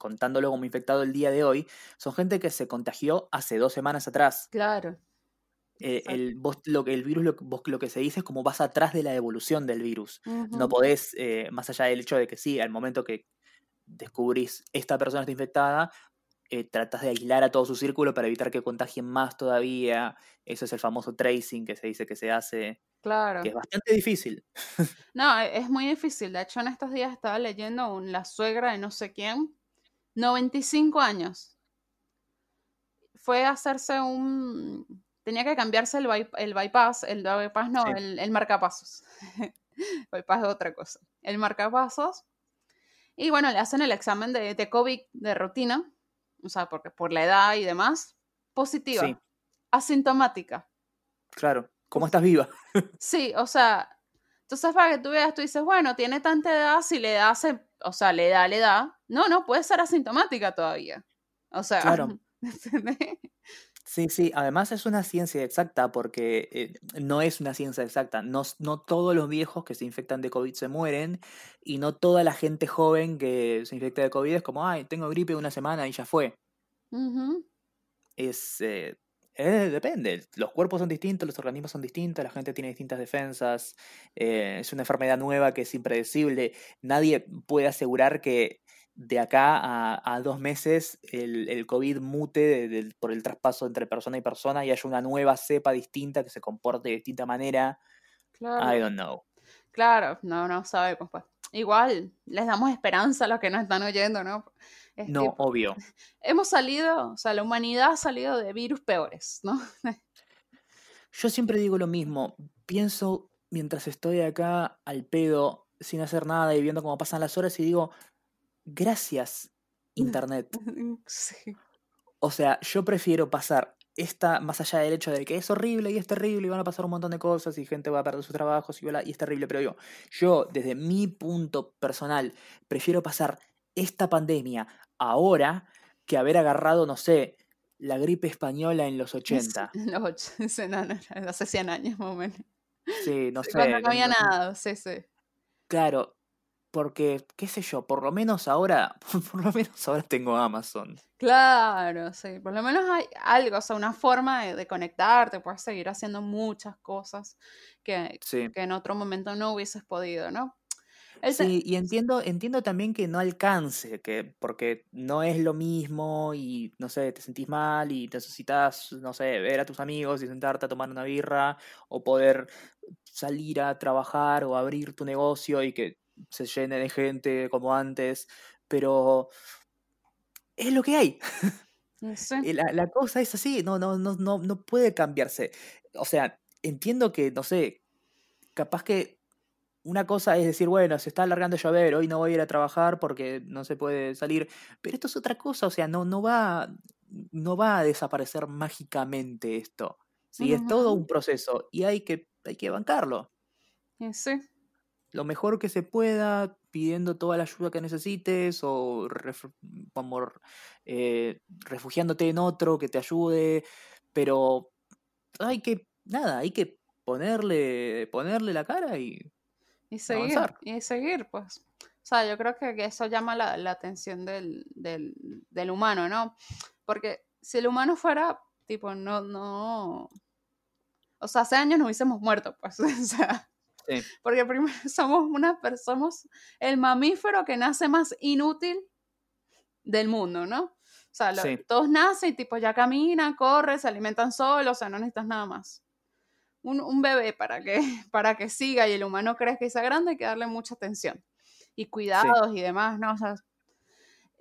contándolo como infectado el día de hoy, son gente que se contagió hace dos semanas atrás. Claro, Eh, el, vos, lo, que- el virus, lo, que- vos lo que se dice es como vas atrás de la evolución del virus. No podés, eh, más allá del hecho de que sí, al momento que descubrís esta persona está infectada, eh, tratás de aislar a todo su círculo para evitar que contagien más todavía. Eso es el famoso tracing que se dice que se hace, que Claro. es bastante difícil. [LAUGHS] No, e- es muy difícil. De hecho, en estos días estaba leyendo un- la suegra de no sé quién, 95 años. Fue a hacerse un... Tenía que cambiarse el, by- el bypass, el bypass no, Sí, el, el marcapasos. [LAUGHS] bypass es otra cosa. El marcapasos. Y bueno, le hacen el examen de, de COVID de rutina, o sea, porque por la edad y demás, sí, positiva, asintomática. claro. ¿Cómo estás viva? [LAUGHS] Sí, o sea, entonces para que tú veas, tú dices, bueno, tiene tanta edad, si le da, se- o sea, le da, le da. No, no, puede ser asintomática todavía. O sea, Claro. [LAUGHS] Sí, sí, además es una ciencia exacta porque eh, no es una ciencia exacta. No, no todos los viejos que se infectan de COVID se mueren y no toda la gente joven que se infecta de COVID es como, ay, tengo gripe una semana y ya fue. Ujú, Es, eh, eh, depende, los cuerpos son distintos, los organismos son distintos, la gente tiene distintas defensas, eh, es una enfermedad nueva que es impredecible. Nadie puede asegurar que de acá a, a dos meses el, el COVID mute de- por el traspaso entre persona y persona y haya una nueva cepa distinta que se comporte de distinta manera. I Claro, don't know. claro, no, no sabemos, pues. Igual, les damos esperanza a los que nos están oyendo, ¿no? Es No, obvio. [LAUGHS] hemos salido, o sea, la humanidad ha salido de virus peores, ¿no? [LAUGHS] Yo siempre digo lo mismo. Pienso mientras estoy acá al pedo, sin hacer nada y viendo cómo pasan las horas y digo, gracias, Internet. [LAUGHS] Sí, O sea, yo prefiero pasar esta, más allá del hecho de que es horrible y es terrible y van a pasar un montón de cosas y gente va a perder sus trabajos y, bla, y es terrible, pero yo, yo desde mi punto personal prefiero pasar esta pandemia ahora que haber agarrado, no sé, la gripe española en los [LAUGHS] sí, 80. los ocho- [LAUGHS] sí, no, no, hace 100 años más o menos. Sí, no Sí, cuando sé. no había no- nada, sí, sí. Claro, porque, qué sé yo, por lo menos ahora, [LAUGHS] por lo menos ahora tengo Amazon. Claro, sí, por lo menos hay algo, o sea, una forma de, de conectarte, puedes seguir haciendo muchas cosas que, Sí. que en otro momento no hubieses podido, ¿no? Sí, y entiendo, entiendo también que no alcance, que, porque no es lo mismo y, no sé, te sentís mal y necesitas, no sé, ver a tus amigos y sentarte a tomar una birra o poder salir a trabajar o abrir tu negocio y que se llene de gente como antes, pero es lo que hay. sí, [LAUGHS] Eh, La, la cosa es así, no, no, no, no, no puede cambiarse. O sea, entiendo que, no sé, capaz que una cosa es decir, bueno, se está alargando a llover, hoy no voy a ir a trabajar porque no se puede salir, pero esto es otra cosa, o sea, no, no va, no va a desaparecer mágicamente esto. Sí, es todo un proceso y hay que, hay que bancarlo. y sí, Lo mejor que se pueda, pidiendo toda la ayuda que necesites o ref- como, eh, refugiándote en otro que te ayude, pero hay que, nada, hay que ponerle, ponerle la cara y Y seguir, Avanzar. y seguir, pues. O sea, yo creo que, que eso llama la, la atención del, del, del humano, ¿no? Porque si el humano fuera, tipo, no, no... O sea, hace años nos hubiésemos muerto, pues. [LAUGHS] O sea, Sí. porque primero [LAUGHS] somos una somos el mamífero que nace más inútil del mundo, ¿no? O sea, lo- Sí. todos nacen y tipo ya caminan, corren, se alimentan solos, o sea, no necesitas nada más. Un, un bebé para que, [LAUGHS] para que siga y el humano crezca y sea grande hay que darle mucha atención y cuidados y demás, ¿no? O sea,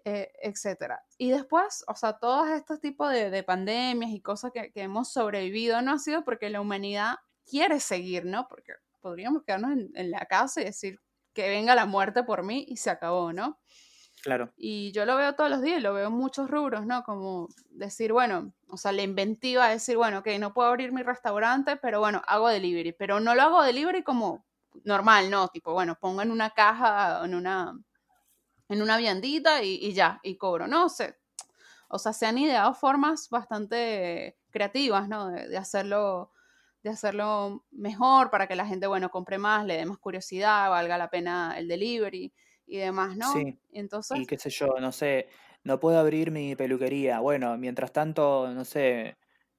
eh, etcétera. Y después, o sea, todos estos tipos de, de pandemias y cosas que, que hemos sobrevivido no ha sido porque la humanidad quiere seguir, ¿no? Porque podríamos quedarnos en, en la casa y decir que venga la muerte por mí y se acabó, ¿no? Claro. Y yo lo veo todos los días, lo veo en muchos rubros, ¿no? Como decir, bueno, o sea, la inventiva es decir, bueno, que no puedo abrir mi restaurante, pero bueno, hago delivery, pero no lo hago delivery como normal, ¿no? Tipo, bueno, pongo en una caja, en una, en una viandita y, y ya, y cobro, no sé. O sea, se han ideado formas bastante creativas, ¿no? De, de hacerlo de hacerlo mejor para que la gente, bueno, compre más, le dé más curiosidad, valga la pena el delivery y demás, ¿no? Sí. Entonces, Y qué sé yo, no sé, no puedo abrir mi peluquería. Bueno, mientras tanto, no sé,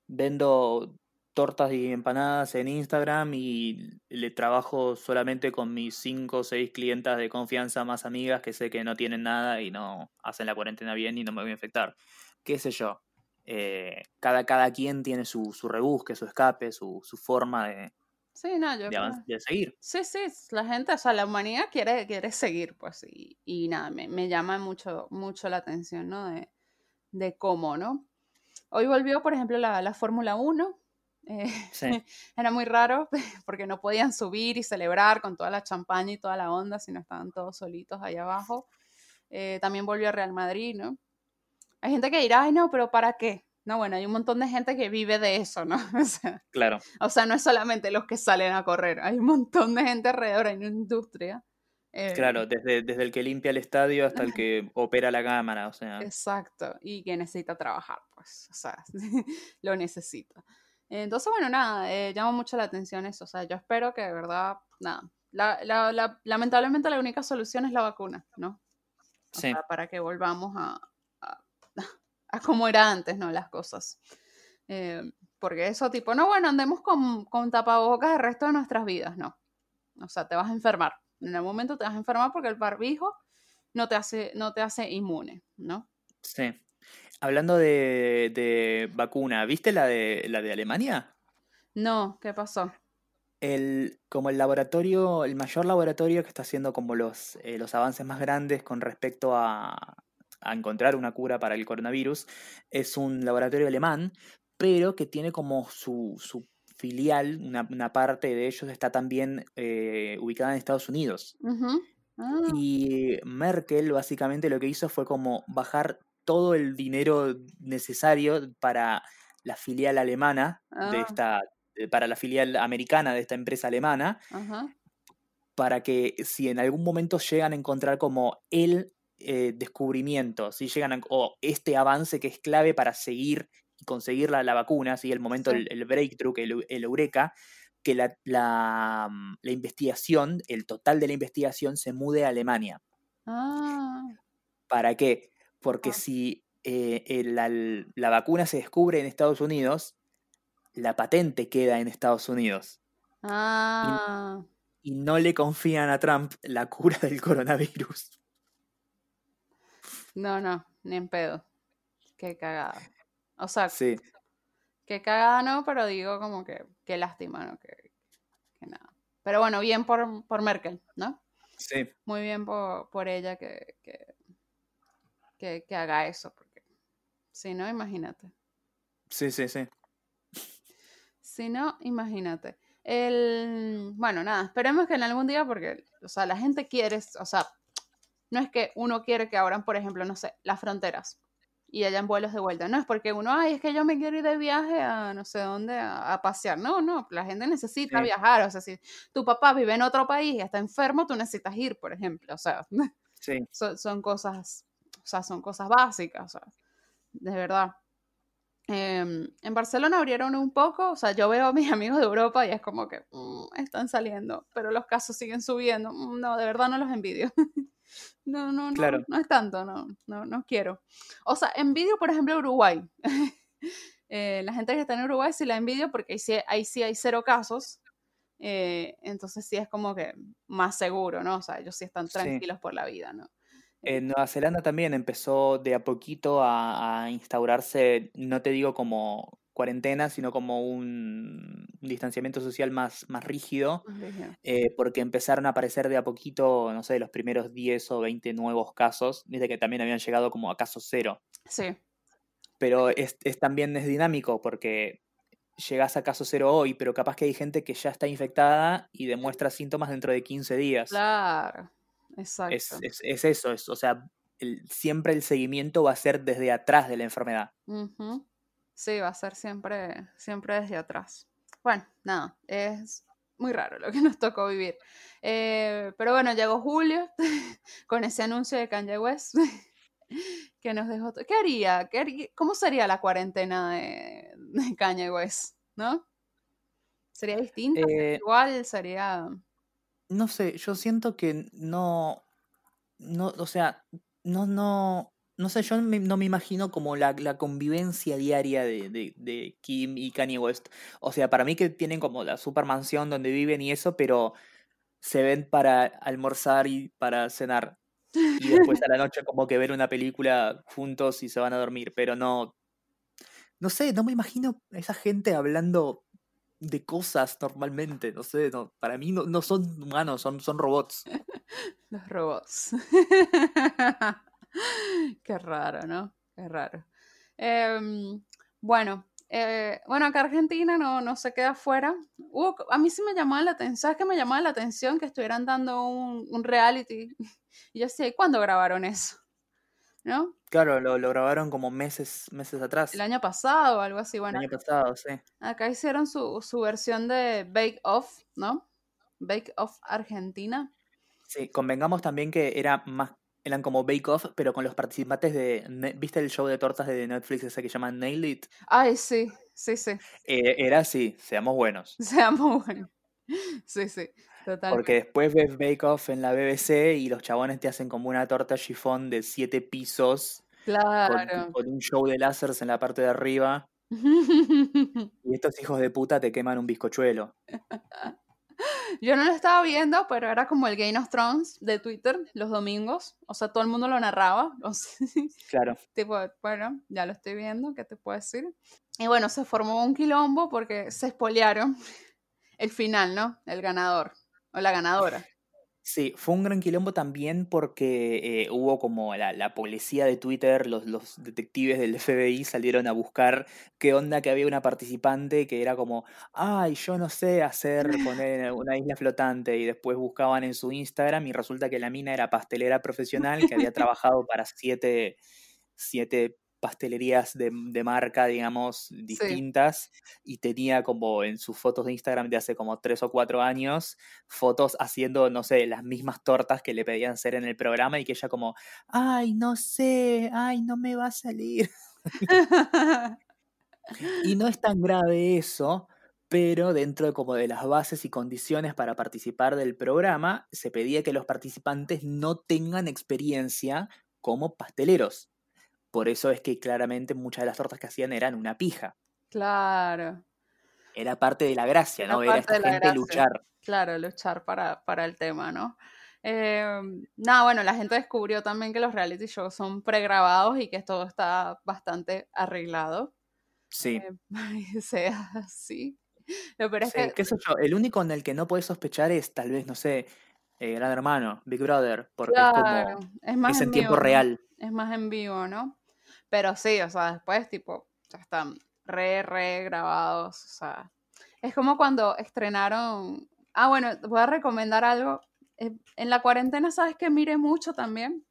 vendo tortas y empanadas en Instagram y le trabajo solamente con mis cinco o seis clientas de confianza más amigas que sé que no tienen nada y no hacen la cuarentena bien y no me voy a infectar. Qué sé yo. eh, cada, cada quien tiene su, su rebusque, su escape, su, su forma de, sí, no, yo de, creo- de seguir. Sí, sí, la gente, o sea, la humanidad quiere, quiere seguir, pues, y, y nada, me, me llama mucho, mucho la atención, ¿no? De, de cómo, ¿no? Hoy volvió, por ejemplo, la, la Fórmula 1. eh, Sí, [LAUGHS] era muy raro [LAUGHS] porque no podían subir y celebrar con toda la champaña y toda la onda, sino estaban todos solitos ahí abajo. Eh, también volvió a Real Madrid, ¿no? Hay gente que dirá, ay, no, pero ¿para qué? No, bueno, hay un montón de gente que vive de eso, ¿no? [LAUGHS] O sea, claro. o sea, no es solamente los que salen a correr, hay un montón de gente alrededor, hay una industria. eh, Claro, desde, desde el que limpia el estadio hasta el [LAUGHS] que opera la cámara, o sea. Exacto, y que necesita trabajar, pues, o sea, [LAUGHS] lo necesita. Entonces, bueno, nada, eh, llama mucho la atención eso, o sea, yo espero que de verdad, nada, la, la- la- lamentablemente la única solución es la vacuna, ¿no? O Sí. sea, para que volvamos a, a, a como era antes, ¿no? Las cosas. Eh, porque eso tipo, no, bueno, andemos con, con tapabocas el resto de nuestras vidas, no. O sea, te vas a enfermar. En algún momento te vas a enfermar porque el barbijo no te hace, no te hace inmune, ¿no? Sí. Hablando de, de vacuna, ¿viste la de la de Alemania? No, ¿qué pasó? El, como el laboratorio, el mayor laboratorio que está haciendo como los, eh, los avances más grandes con respecto a, a encontrar una cura para el coronavirus, es un laboratorio alemán, pero que tiene como su, su filial, una, una parte de ellos está también eh, ubicada en Estados Unidos. Ah, Y Merkel básicamente lo que hizo fue como bajar todo el dinero necesario para la filial alemana de Ah. esta, eh, para la filial americana de esta empresa alemana, para que si en algún momento llegan a encontrar como el eh, descubrimiento, si llegan a, o este avance que es clave para seguir y conseguir la, la vacuna, si el momento, Sí. el, el breakthrough, el, eu- el eureka, que la, la, mm, la investigación, el total de la investigación se mude a Alemania. Ah, ¿Para qué? Porque Ah. si eh, el- la, la vacuna se descubre en Estados Unidos, la patente queda en Estados Unidos. ah, Y no le confían a Trump la cura del coronavirus. No, no, ni en pedo. Qué cagada. O sea, Sí, qué cagada no, pero digo como que qué lástima, ¿no? Que, que nada. Pero bueno, bien por, por Merkel, ¿no? sí, Muy bien por, por ella que, que, que, que haga eso, porque si no, imagínate. sí, sí, sí. Si no, imagínate. El, bueno, nada, esperemos que en algún día, porque, o sea, la gente quiere, o sea, no es que uno quiere que abran, por ejemplo, no sé, las fronteras y hayan vuelos de vuelta. No es porque uno, ay, es que yo me quiero ir de viaje a no sé dónde a, a pasear. No, no, la gente necesita Sí. viajar. O sea, si tu papá vive en otro país y está enfermo, tú necesitas ir, por ejemplo. O sea, [LAUGHS] Sí, son, son cosas, o sea, son cosas básicas, o sea, de verdad. Em, en Barcelona abrieron un poco, o sea, yo veo a mis [LAUGHS] amigos de Europa y es como que mm, están saliendo, pero los casos siguen subiendo. Mm, no, de verdad no los envidio. [LAUGHS] no, no, no, Claro. no es tanto, no, no, no quiero. O sea, envidio, por ejemplo, Uruguay. [LAUGHS] Eh, la gente que está en Uruguay sí la envidio porque ahí sí, ahí sí hay cero casos. eh, entonces sí es como que más seguro, ¿no? O sea, ellos sí están Sí. tranquilos por la vida, ¿no? En Nueva Zelanda también empezó de a poquito a, a instaurarse, no te digo como cuarentena, sino como un, un distanciamiento social más, más rígido, eh, porque empezaron a aparecer de a poquito, no sé, los primeros 10 o 20 nuevos casos, desde que también habían llegado como a caso cero. Sí, Pero es, es también es dinámico porque llegás a caso cero hoy, pero capaz que hay gente que ya está infectada y demuestra síntomas dentro de 15 días. claro, exacto. Es, es, es eso, es, o sea, el- siempre el seguimiento va a ser desde atrás de la enfermedad. Ujú. Sí, va a ser siempre, siempre desde atrás. Bueno, nada, es muy raro lo que nos tocó vivir. Eh, pero bueno, llegó julio [LAUGHS] con ese anuncio de Kanye West [LAUGHS] que nos dejó... ¿Qué haría? ¿Qué haría? ¿Cómo sería la cuarentena de, de Kanye West? ¿No? ¿Sería distinta? ¿Sería Eh, igual? ¿Sería...? no sé, yo siento que no, no, o sea, no, no, no sé, yo me- no me imagino como la, la convivencia diaria de, de, de Kim y Kanye West. O sea, para mí que tienen como la super mansión donde viven y eso, pero se ven para almorzar y para cenar. Y después a la [LAUGHS] noche como que ver una película juntos y se van a dormir, pero no, no sé, no me imagino a esa gente hablando de cosas normalmente, no sé, no, para mí no, no son humanos, son, son robots. [LAUGHS] Los robots. [LAUGHS] [LAUGHS] Qué raro, ¿no? Qué raro. Em, bueno, eh, bueno, acá Argentina no, no se queda fuera. Hubo co- a mí sí me llamaba la atención, ¿sabes qué me llamaba la atención? Que estuvieran dando un, un reality. [LAUGHS] Y yo decía, ¿y cuándo grabaron eso? [LAUGHS] ¿No? Claro, lo, lo grabaron como meses, meses atrás, El año pasado o algo así. el Bueno, año pasado, sí. acá hicieron su, su versión de Bake Off, ¿no? Bake Off Argentina. Sí, convengamos también que era más, eran como Bake Off, pero con los participantes de, ¿viste el show de tortas de Netflix ese que se llama Nail It? Ay, sí, sí, sí. Eh, era así, seamos buenos. [LAUGHS] Seamos buenos. Sí, sí, totalmente. Porque después ves Bake Off en la BBC y los chabones te hacen como una torta chifón de siete pisos con, Claro. con un show de láseres en la parte de arriba [LAUGHS] y estos hijos de puta te queman un bizcochuelo. [LAUGHS] Yo no lo estaba viendo, pero era como el Game of Thrones de Twitter los domingos. O sea, todo el mundo lo narraba. [LAUGHS] O sea, Claro. tipo, bueno, ya lo estoy viendo, ¿qué te puedo decir? Y bueno, se formó un quilombo porque se espolearon el final, ¿no? El ganador o la ganadora. Sí, fue un gran quilombo también porque eh, hubo como la, la policía de Twitter, los, los detectives del [LAUGHS] FBI salieron a buscar qué onda que había una participante que era como, ay, yo no sé hacer poner una isla flotante y después buscaban en su Instagram y resulta que la mina era pastelera profesional que había [LAUGHS] trabajado para siete, siete pastelerías de, de marca, digamos, distintas y tenía como en sus fotos de Instagram de hace como tres o cuatro años fotos haciendo, no sé, las mismas tortas que le pedían hacer en el programa y que ella como, ay, no sé, ay, no me va a salir. [LAUGHS] Y no es tan grave eso, pero dentro de como de las bases y condiciones para participar del programa, se pedía que los participantes no tengan experiencia como pasteleros. Por eso es que claramente muchas de las tortas que hacían eran una pija. Claro, Era parte de la gracia, Era ¿no? Ver a parte esta gente gracia. luchar. claro, luchar para, para el tema, ¿no? Eh, nada, bueno, la gente descubrió también que los reality shows son pregrabados y que todo está bastante arreglado. Sí. Eh, [LAUGHS] sea así. Lo peor es Sí, que qué yo, el único en el que no puedes sospechar es tal vez, no sé, eh, Gran Hermano, Big Brother, porque Claro, es como, es más es en en tiempo real. Es más en vivo, ¿no? Pero sí, o sea, después, tipo, ya están re, re grabados, o sea. Es como cuando estrenaron. Ah, bueno, voy a recomendar algo. Eh, En la cuarentena, ¿sabes que mire mucho también?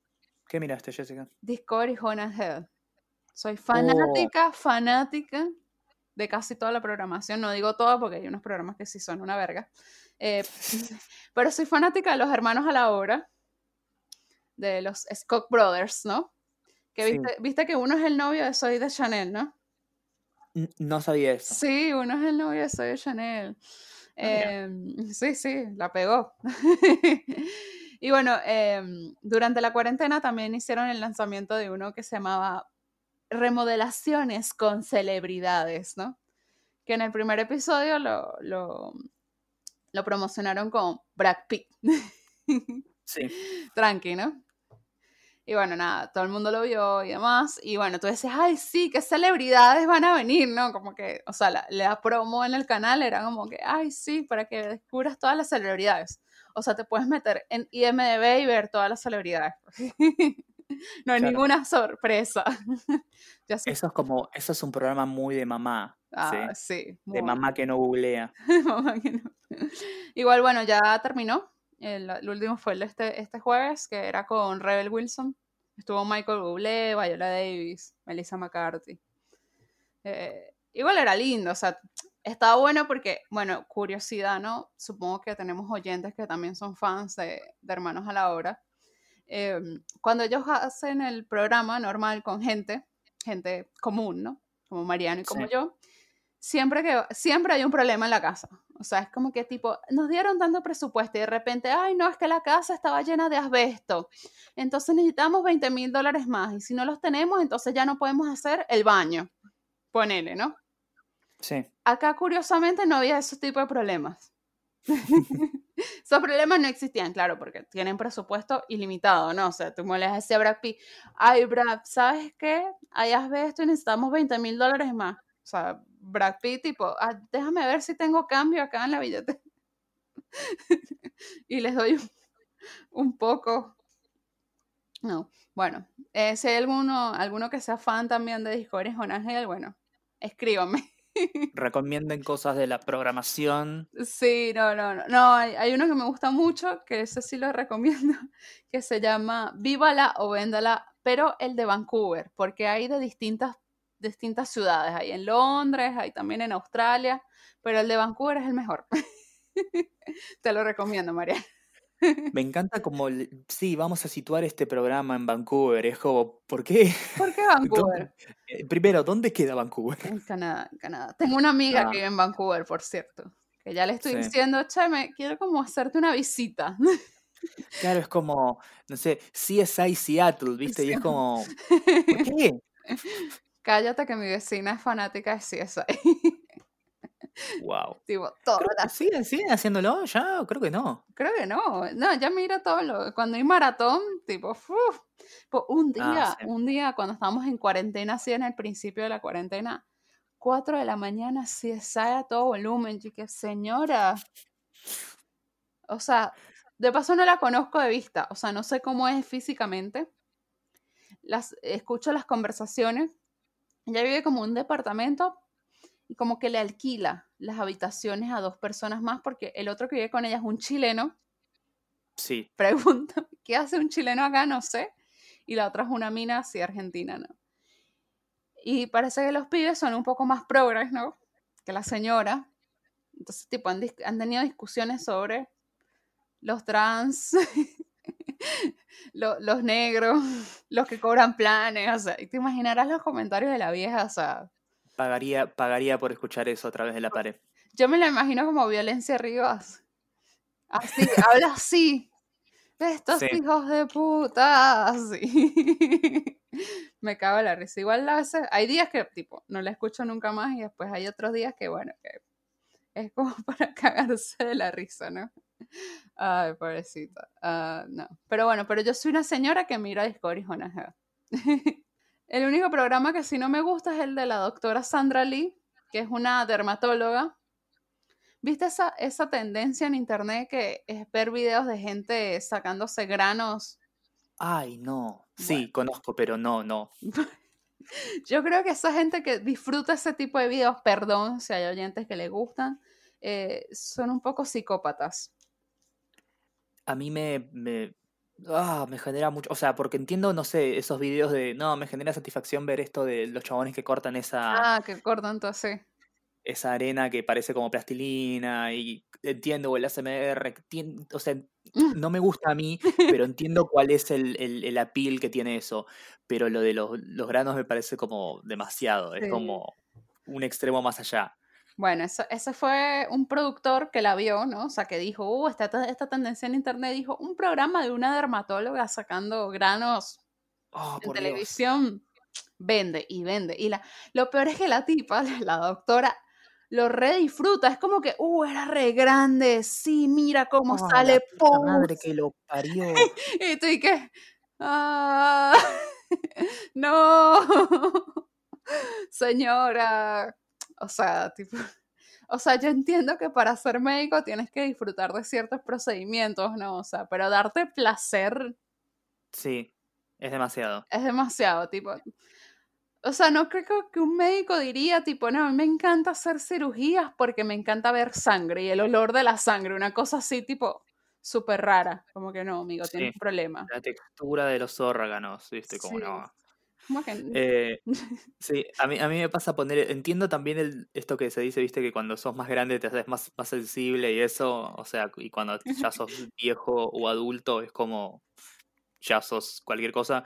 ¿Qué miraste, Jessica? Discovery Home Health. Soy Oh, fanática, fanática de casi toda la programación. No digo toda porque hay unos programas que sí son una verga. Eh, [LAUGHS] pero soy fanática de los hermanos a la obra, de los Scott Brothers, ¿no? Que sí, viste, viste que uno es el novio de Soy de Chanel, ¿no? No sabía eso. Sí, uno es el novio de Zoe Chanel. Ah. Em, sí, sí, la pegó. [LAUGHS] Y bueno, em, durante la cuarentena también hicieron el lanzamiento de uno que se llamaba Remodelaciones con celebridades, ¿no? Que en el primer episodio lo, lo, lo promocionaron con Brad Pitt. [LAUGHS] Sí. Tranqui, ¿no? Y bueno, nada, todo el mundo lo vio y demás. Y bueno, tú dices, ay, sí, qué celebridades van a venir, ¿no? Como que, o sea, la, la promo en el canal era como que, ay, sí, para que descubras todas las celebridades. O sea, te puedes meter en IMDB y ver todas las celebridades. [LAUGHS] no hay Claro. ninguna sorpresa. [LAUGHS] Eso es como, eso es un programa muy de mamá. Ah, ¿sí? sí. De mamá que no googlea. [LAUGHS] Mamá que no. Igual, bueno, ya terminó. El, el último fue el este, este jueves, que era con Rebel Wilson. Estuvo Michael Bublé, Viola Davis, Melissa McCarthy. Eh, igual era lindo, o sea, estaba bueno porque, bueno, curiosidad, ¿no? Supongo que tenemos oyentes que también son fans de, de Hermanos a la Obra. Eh, cuando ellos hacen el programa normal con gente, gente común, ¿no? Como Mariano y como Sí. yo, siempre que siempre hay un problema en la casa. O sea, es como que tipo, nos dieron tanto presupuesto y de repente, ay, no, es que la casa estaba llena de asbesto. Entonces necesitamos 20 mil dólares más. Y si no los tenemos, entonces ya no podemos hacer el baño. Ponele, ¿no? Sí. Acá, curiosamente, no había esos tipos de problemas. [LAUGHS] [LAUGHS] Esos problemas no existían, claro, porque tienen presupuesto ilimitado, ¿no? O sea, tú me le decías a Brad Pitt, ay, Brad, ¿sabes qué? Hay asbesto y necesitamos 20 mil dólares más. O sea, Brad Pitt, tipo, "Ah, déjame ver si tengo cambio acá en la billetera. [LAUGHS] y les doy un, un poco. No, bueno, eh, si hay alguno, alguno que sea fan también de Discovery con Ángel, bueno, escríbanme. [LAUGHS] Recomienden cosas de la programación. Sí, no, no, no. No, hay, hay uno que me gusta mucho, que ese sí lo recomiendo, [LAUGHS] que se llama Vívala o Véndala, pero el de Vancouver, porque hay de distintas, distintas ciudades. Hay en Londres, hay también en Australia, pero el de Vancouver es el mejor. [LAUGHS] Te lo recomiendo, María. Me encanta [LAUGHS] como, sí, vamos a situar este programa en Vancouver. Es como, ¿por qué? ¿Por qué [LAUGHS] Vancouver? Eh, Primero, ¿dónde queda Vancouver? En Canadá, en Canadá. Tengo una amiga Ah. que vive en Vancouver, por cierto, que ya le estoy Sí. diciendo, che, me quiero como hacerte una visita. Claro, es como, no sé, CSI Seattle, ¿viste? Y es como, ¿por qué? Cállate que mi vecina es fanática de CSI. Wow. [LAUGHS] tipo, todas las- siguen, siguen haciéndolo ya, creo que no. Creo que no. No, ya mira todo lo. Cuando hay maratón, tipo, uf. Po- un Ah, día, sí. un día cuando estábamos en cuarentena, así en el principio de la cuarentena, 4 de la mañana, CSI a todo volumen. Yo que, señora. O sea, de paso no la conozco de vista. O sea, no sé cómo es físicamente. Las, escucho las conversaciones. Ella vive como un departamento y como que le alquila las habitaciones a dos personas más porque el otro que vive con ella es un chileno. Sí, [LAUGHS] Pregunta, ¿qué hace un chileno acá? No sé. Y la otra es una mina así argentina, ¿no? Y parece que los pibes son un poco más progres, ¿no? Que la señora. Entonces, tipo, han tenido discusiones sobre los trans, [LAUGHS] [LAUGHS] lo- los negros, [LAUGHS] los que cobran planes, o sea, y te imaginarás los comentarios de la vieja, o sea, pagaría, pagaría por escuchar eso a través de la pared. Yo me la imagino como violencia Rivas. Así, [LAUGHS] habla así. Estos Sí. hijos de puta. Así. me cago en la risa. Igual a veces, hay días que, tipo, no la escucho nunca más y después hay otros días que, bueno, que es como para cagarse de la risa, ¿no? [LAUGHS] Ay, pobrecita. Ah, no. Pero bueno, pero yo soy una señora que mira Discovery Jonah. [LAUGHS] El único programa que sí no me gusta es el de la doctora Sandra Lee, que es una dermatóloga. ¿Viste esa, esa tendencia en internet que es ver videos de gente sacándose granos? Ay, no. Sí, Bueno. conozco, pero no, no. [LAUGHS] Yo creo que esa gente que disfruta ese tipo de videos, perdón si hay oyentes que le gustan, eh, son un poco psicópatas. A mí me, me, ah, me genera mucho, o sea, porque entiendo, no sé, esos videos de, no, me genera satisfacción ver esto de los chabones que cortan esa, Ah, que cortan todo así. esa arena que parece como plastilina y entiendo el ASMR, o sea, no me gusta a mí, [LAUGHS] pero entiendo cuál es el, el, el appeal que tiene eso, pero lo de los, los granos me parece como demasiado, es Sí. como, un extremo más allá. Bueno, eso, ese fue un productor que la vio, ¿no? O sea, que dijo, uh, esta, esta tendencia en internet, dijo, un programa de una dermatóloga sacando granos Oh, en Dios. televisión, vende y vende. Y la, lo peor es que la tipa, [LAUGHS] la doctora, lo re disfruta. Es como que, uh, era re grande, sí, mira cómo Oh, sale la madre que lo parió. [LAUGHS] Y tú y que, ah, [LAUGHS] no, señora. O sea, tipo, [LAUGHS] o sea, yo entiendo que para ser médico tienes que disfrutar de ciertos procedimientos, ¿no? O sea, pero darte placer Sí, es demasiado. es demasiado, tipo. O sea, no creo que un médico diría, tipo, no, a mí me encanta hacer cirugías porque me encanta ver sangre y el olor de la sangre, una cosa así, tipo, súper rara. Como que no, amigo, tienes un problema. La textura de los órganos, ¿viste? Como Sí. no. Que Eh, [LAUGHS] sí, a mí, a mí me pasa poner, entiendo también el, esto que se dice, viste, que cuando sos más grande te haces más, más sensible y eso, o sea, y cuando ya sos viejo o adulto es como, ya sos cualquier cosa,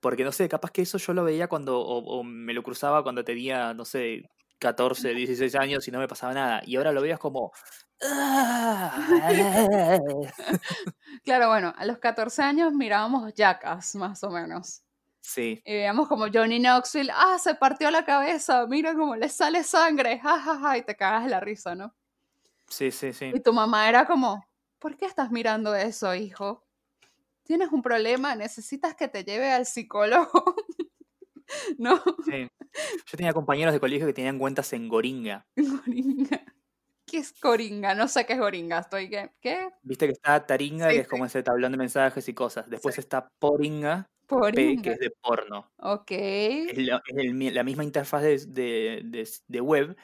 porque no sé, capaz que eso yo lo veía cuando, o, o me lo cruzaba cuando tenía, no sé, 14, 16 años y no me pasaba nada, y ahora lo veías como... [LAUGHS] "Ah". Claro, bueno, a los 14 años mirábamos Jackass, más o menos. Sí, Y veíamos como Johnny Knoxville, ah, se partió la cabeza, mira cómo le sale sangre, jajaja, y te cagas de la risa, ¿no? sí, sí, sí. Y tu mamá era como, ¿por qué estás mirando eso, hijo? ¿Tienes un problema? ¿Necesitas que te lleve al psicólogo? [LAUGHS] ¿No? sí. Yo tenía compañeros de colegio que tenían cuentas en Goringa. [LAUGHS] Goringa. ¿Qué es Goringa? No sé qué es Goringa. Estoy que. ¿Qué? Viste que está Taringa, Sí, que es como ese tablón de mensajes y cosas. Después está Poringa, P, que es de porno. Ok. Es, la, es el mi- la misma interfaz de, de- de- de web,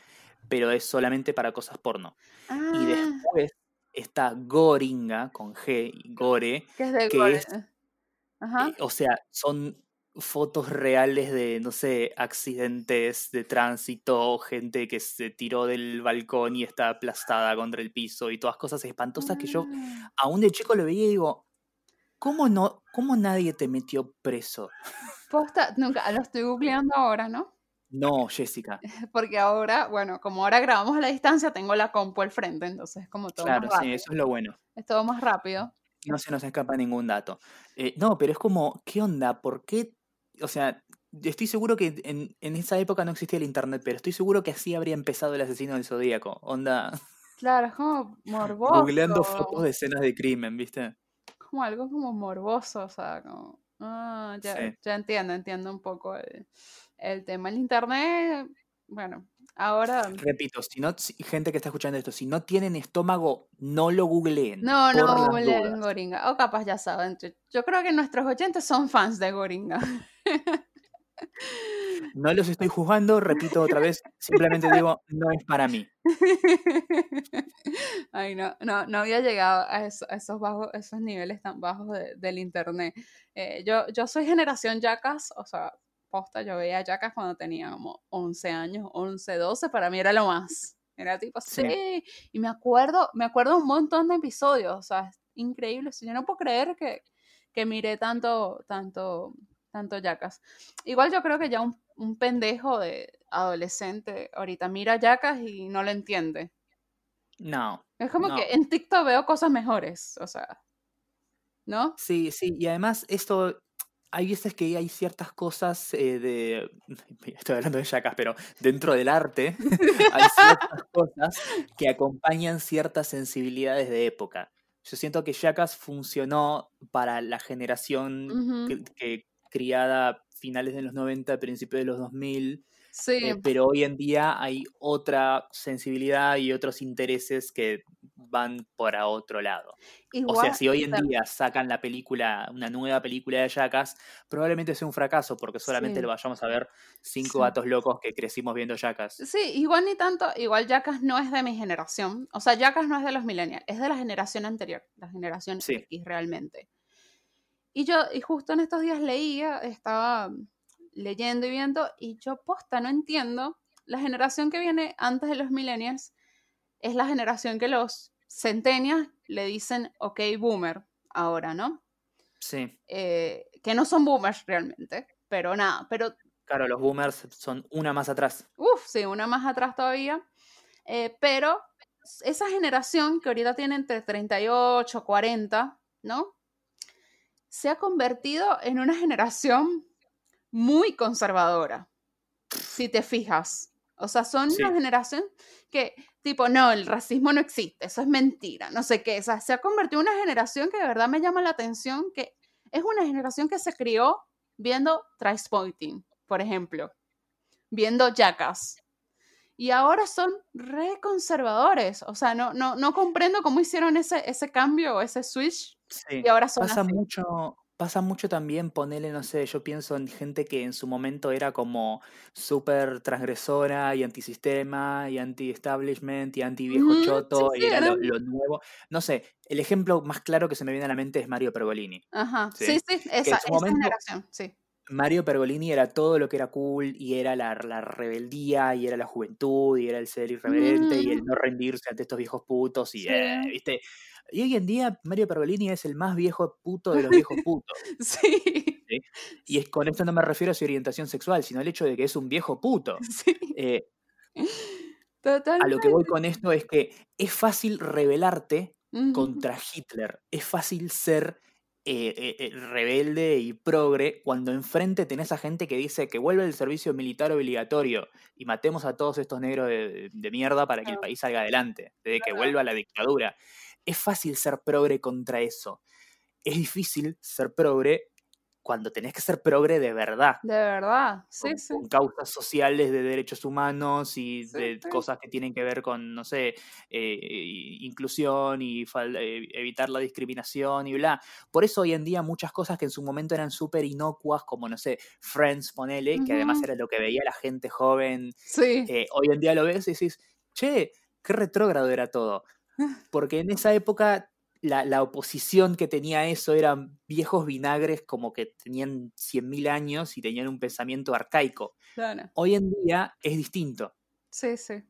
pero es solamente para cosas porno. Y Ah, después está Goringa, con G, y Gore, que es de que Gore. es, Ajá. eh, o sea, son fotos reales de, no sé, accidentes de tránsito, gente que se tiró del balcón y está aplastada contra el piso y todas cosas espantosas que yo Ah, aún de chico lo veía y digo, ¿cómo no, cómo nadie te metió preso? Posta, nunca, lo estoy googleando ahora, ¿no? No, Jessica. [LAUGHS] Porque ahora, bueno, como ahora grabamos a la distancia, tengo la compu al frente, entonces es como todo más Claro, sí, rápido. eso es lo bueno. Es todo más rápido. No se nos escapa ningún dato. Eh, no, pero es como, ¿qué onda? ¿Por qué? O sea, estoy seguro que en, en esa época no existía el internet, pero estoy seguro que así habría empezado el asesino del zodíaco. Onda, Claro, es como [LAUGHS] morboso. googleando fotos de escenas de crimen, ¿viste? Como algo como morboso, o sea, como, ah, ya, Sí. ya entiendo, entiendo un poco el, el tema. El internet, bueno, ahora, Repito, si no, si- gente que está escuchando esto, si no tienen estómago, no lo googleen. no, no, las leen dudas. Goringa, o capaz ya saben, yo, yo creo que nuestros oyentes son fans de Goringa. [LAUGHS] No los estoy juzgando, repito otra vez, [LAUGHS] simplemente digo, no es para mí. [LAUGHS] Ay, no, no, no había llegado a, eso- a esos bajos, esos niveles tan bajos de- del internet. Eh, yo, yo soy generación Jackass, o sea, posta, yo veía Jackass cuando tenía como 11 años, 11, 12, para mí era lo más. Era tipo, Sí. sí, y me acuerdo, me acuerdo un montón de episodios, o sea, es increíble. Yo no puedo creer que, que miré tanto, tanto, tanto Jackass. Igual yo creo que ya un, un pendejo de adolescente ahorita mira Jackass y no lo entiende. No. Es como No. que en TikTok veo cosas mejores, o sea, ¿no? Sí, sí, y además esto, hay veces que hay ciertas cosas eh, de, [LAUGHS] estoy hablando de yacas, pero dentro del arte [LAUGHS] hay ciertas cosas que acompañan ciertas sensibilidades de época. Yo siento que Jackass funcionó para la generación que criada a finales de los 90, principios de los 2000, Sí, eh, pero hoy en día hay otra sensibilidad y otros intereses que van para otro lado. O igual, sea, si hoy en día sacan la película, una nueva película de Jackass, probablemente sea un fracaso porque solamente sí, lo vayamos a ver cinco sí. gatos locos que crecimos viendo Jackass. Sí, igual ni tanto, igual Jackass no es de mi generación, o sea, Jackass no es de los millennials, es de la generación anterior, la generación Sí, X realmente. Y yo, y justo en estos días leía, estaba leyendo y viendo, y yo posta, no entiendo, la generación que viene antes de los millennials es la generación que los centennials le dicen, ok, boomer, ahora, ¿no? sí, eh, que no son boomers realmente, pero nada, pero Claro, los boomers son una más atrás. Uf, sí, una más atrás todavía. Eh, pero esa generación que ahorita tiene entre 38, 40, ¿no? Se ha convertido en una generación muy conservadora, si te fijas. O sea, son una generación que, tipo, no, el racismo no existe, eso es mentira, no sé qué. O sea, se ha convertido en una generación que de verdad me llama la atención, que es una generación que se crió viendo Pointing, por ejemplo, viendo Jackass. Y ahora son re conservadores. O sea, no, no, no comprendo cómo hicieron ese, ese cambio, ese switch. Sí. Y ahora son pasa mucho, pasa mucho también ponerle, no sé, yo pienso en gente que en su momento era como súper transgresora y antisistema y anti-establishment y anti-viejo choto y era lo, nuevo. No sé, el ejemplo más claro que se me viene a la mente es Mario Pergolini. Ajá, sí, sí, esa, generación, sí. Mario Pergolini era todo lo que era cool y era la, rebeldía y era la juventud y era el ser irreverente y el mm. no rendirse ante estos viejos putos y, eh, ¿viste? Y hoy en día Mario Pergolini es el más viejo puto de los viejos [LAUGHS] putos. sí. Y es, con esto no me refiero a su orientación sexual, sino al hecho de que es un viejo puto. [LAUGHS] Sí. Eh, a lo que voy con esto es que es fácil rebelarte contra Hitler, es fácil ser eh, eh, rebelde y progre cuando enfrente tenés a gente que dice que vuelve el servicio militar obligatorio y matemos a todos estos negros de, mierda para que el país salga adelante, de que vuelva la dictadura. Es fácil ser progre contra eso. Es difícil ser progre cuando tenés que ser progre de verdad. De verdad, sí, con, sí. Con causas sociales de derechos humanos y de cosas que tienen que ver con, no sé, eh, inclusión y eh, evitar la discriminación y bla. Por eso hoy en día muchas cosas que en su momento eran súper inocuas, como, no sé, Friends, ponele, que además era lo que veía la gente joven. Sí. Eh, hoy en día lo ves y decís, che, qué retrógrado era todo. [LAUGHS] Porque en esa época la, oposición que tenía eso eran viejos vinagres como que tenían 100.000 años y tenían un pensamiento arcaico. Hoy en día es distinto. Sí, sí.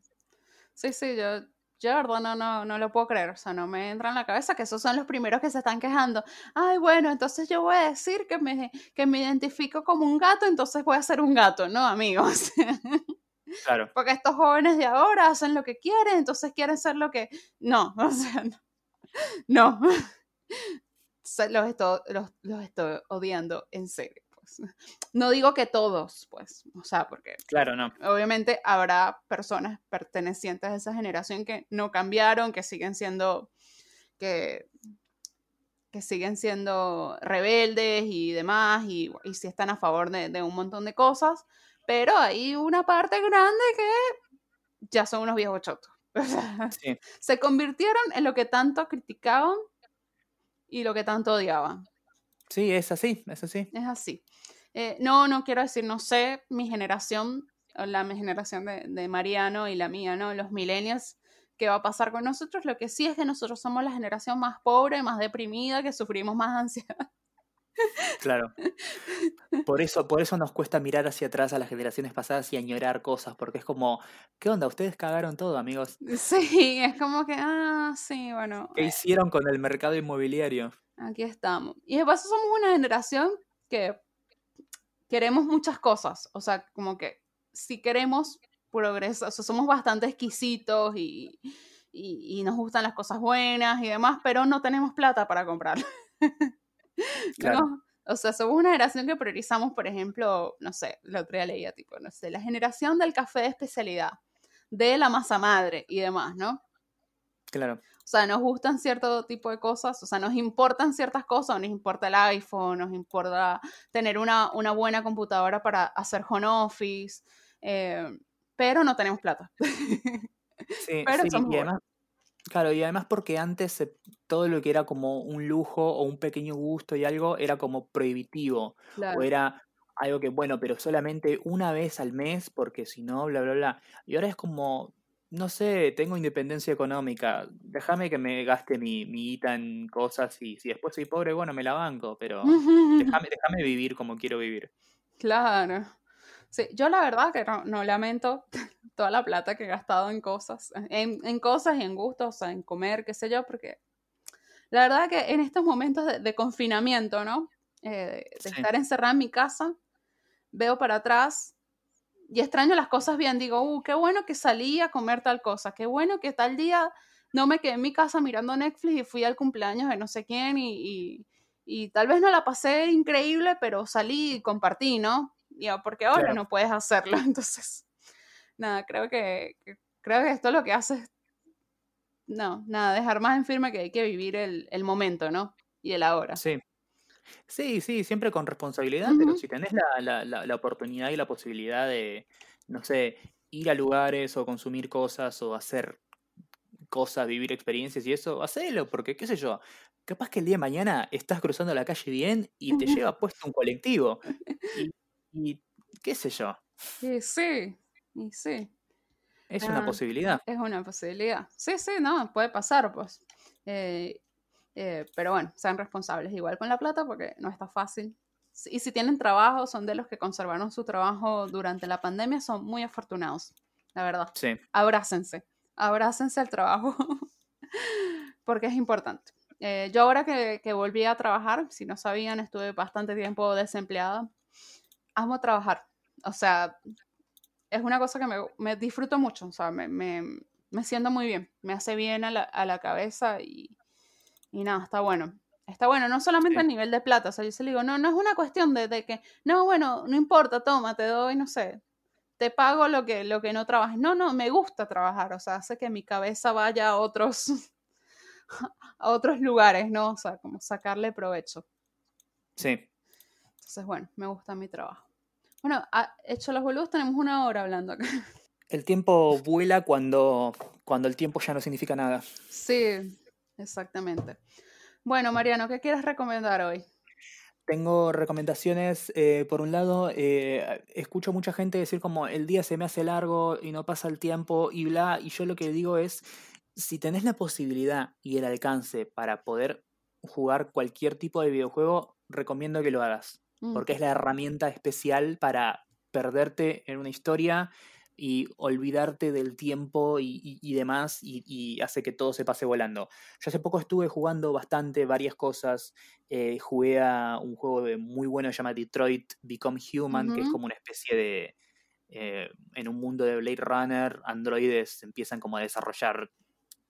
Sí, sí, yo, yo verdad no, no, no lo puedo creer. O sea, no me entra en la cabeza que esos son los primeros que se están quejando. Ay, bueno, entonces yo voy a decir que me, que me identifico como un gato, entonces voy a ser un gato, ¿no, amigos? Claro. [LAUGHS] Porque estos jóvenes de ahora hacen lo que quieren, entonces quieren ser lo que... No, [LAUGHS] o sea, no. [LAUGHS] no. [LAUGHS] Los estoy, los, estoy odiando en serio. Pues. No digo que todos, pues, o sea, porque claro, no. Obviamente habrá personas pertenecientes a esa generación que no cambiaron, que siguen siendo, que, que siguen siendo rebeldes y demás, y, y sí están a favor de, de un montón de cosas, pero hay una parte grande que ya son unos viejos chotos. [LAUGHS] Se convirtieron en lo que tanto criticaban y lo que tanto odiaban. Sí, es así, es así. Es así. Eh, no, no quiero decir, no sé, mi generación, la mi generación de, de, Mariano y la mía, ¿no? Los millennials, ¿qué va a pasar con nosotros? Lo que sí es que nosotros somos la generación más pobre, más deprimida, que sufrimos más [LAUGHS] ansiedad. Claro. Por eso, por eso nos cuesta mirar hacia atrás a las generaciones pasadas y añorar cosas, porque es como, ¿qué onda? Ustedes cagaron todo, amigos. Sí, es como que, ah, sí, bueno. ¿Qué hicieron con el mercado inmobiliario? Aquí estamos. Y de paso somos una generación que queremos muchas cosas, o sea, como que si queremos progresar, o sea, somos bastante exquisitos y, y, y nos gustan las cosas buenas y demás, pero no tenemos plata para comprar. [LAUGHS] [LAUGHS] Claro. O sea, somos una generación que priorizamos, por ejemplo, no sé, la otra día leía, tipo, no sé, la generación del café de especialidad, de la masa madre y demás, ¿no? Claro. O sea, nos gustan cierto tipo de cosas, o sea, nos importan ciertas cosas, nos importa el iPhone, nos importa tener una, una buena computadora para hacer home office, eh, pero no tenemos plata. [LAUGHS] Sí, pero sí y además, Claro, y además porque antes todo lo que era como un lujo o un pequeño gusto y algo era como prohibitivo. O era algo que, bueno, pero solamente una vez al mes, porque si no, bla, bla, bla. Y ahora es como, no sé, tengo independencia económica, déjame que me gaste mi, mi guita en cosas y si después soy pobre, bueno, me la banco, pero [LAUGHS] déjame, déjame vivir como quiero vivir. Claro. Sí, yo la verdad que no, lamento toda la plata que he gastado en cosas, en, cosas y en gustos, en comer, qué sé yo, porque la verdad que en estos momentos de, confinamiento, ¿no? Eh, de estar encerrada en mi casa, veo para atrás y extraño las cosas bien. Digo, uh, qué bueno que salí a comer tal cosa, qué bueno que tal día no me quedé en mi casa mirando Netflix y fui al cumpleaños de no sé quién y, tal vez no la pasé increíble, pero salí y compartí, ¿no? Y, porque ahora no puedes hacerlo. [LAUGHS] Entonces, nada, creo que, creo que esto lo que hace es, no, nada, dejar más en firme que hay que vivir el, el momento, ¿no? Y el ahora. Sí. Sí, sí, siempre con responsabilidad, pero si tenés la, la, la, oportunidad y la posibilidad de, no sé, ir a lugares o consumir cosas o hacer cosas, vivir experiencias y eso, hacelo, porque qué sé yo, capaz que el día de mañana estás cruzando la calle bien y te lleva puesto un colectivo. Y, qué sé yo. Sí, sí, sí. Es una ah, posibilidad. Es una posibilidad. Sí, sí, no, puede pasar, pues. Eh, eh, pero bueno, sean responsables igual con la plata porque no está fácil. Y si tienen trabajo, son de los que conservaron su trabajo durante la pandemia, son muy afortunados, la verdad. Sí. Abrácense, abrácense al trabajo [LAUGHS] porque es importante. Eh, yo ahora que, que, volví a trabajar, si no sabían, estuve bastante tiempo desempleada. Amo trabajar. O sea, es una cosa que me, me disfruto mucho. O sea, me, me, me, siento muy bien. Me hace bien a la, a la cabeza y, y nada, está bueno. Está bueno, no solamente a nivel de plata, o sea, yo se le digo, no, no es una cuestión de, de, que, no, bueno, no importa, toma, te doy, no sé, te pago lo que, lo que no trabajes. No, no, me gusta trabajar, o sea, hace que mi cabeza vaya a otros, [LAUGHS] a otros lugares, ¿no? O sea, como sacarle provecho. Sí. Entonces, bueno, me gusta mi trabajo. Bueno, hecho los boludos, tenemos una hora hablando acá. [LAUGHS] El tiempo vuela cuando, cuando el tiempo ya no significa nada. Sí, Exactamente. Bueno, Mariano, ¿qué quieres recomendar hoy? Tengo recomendaciones. Eh, por un lado, eh, escucho mucha gente decir como el día se me hace largo y no pasa el tiempo y bla. Y yo lo que digo es, si tenés la posibilidad y el alcance para poder jugar cualquier tipo de videojuego, recomiendo que lo hagas. Mm. Porque es la herramienta especial para perderte en una historia y olvidarte del tiempo y, demás y, hace que todo se pase volando. Yo hace poco estuve jugando bastante varias cosas, eh, jugué a un juego de muy bueno que se llama Detroit Become Human, que es como una especie de... Eh, en un mundo de Blade Runner, androides empiezan como a desarrollar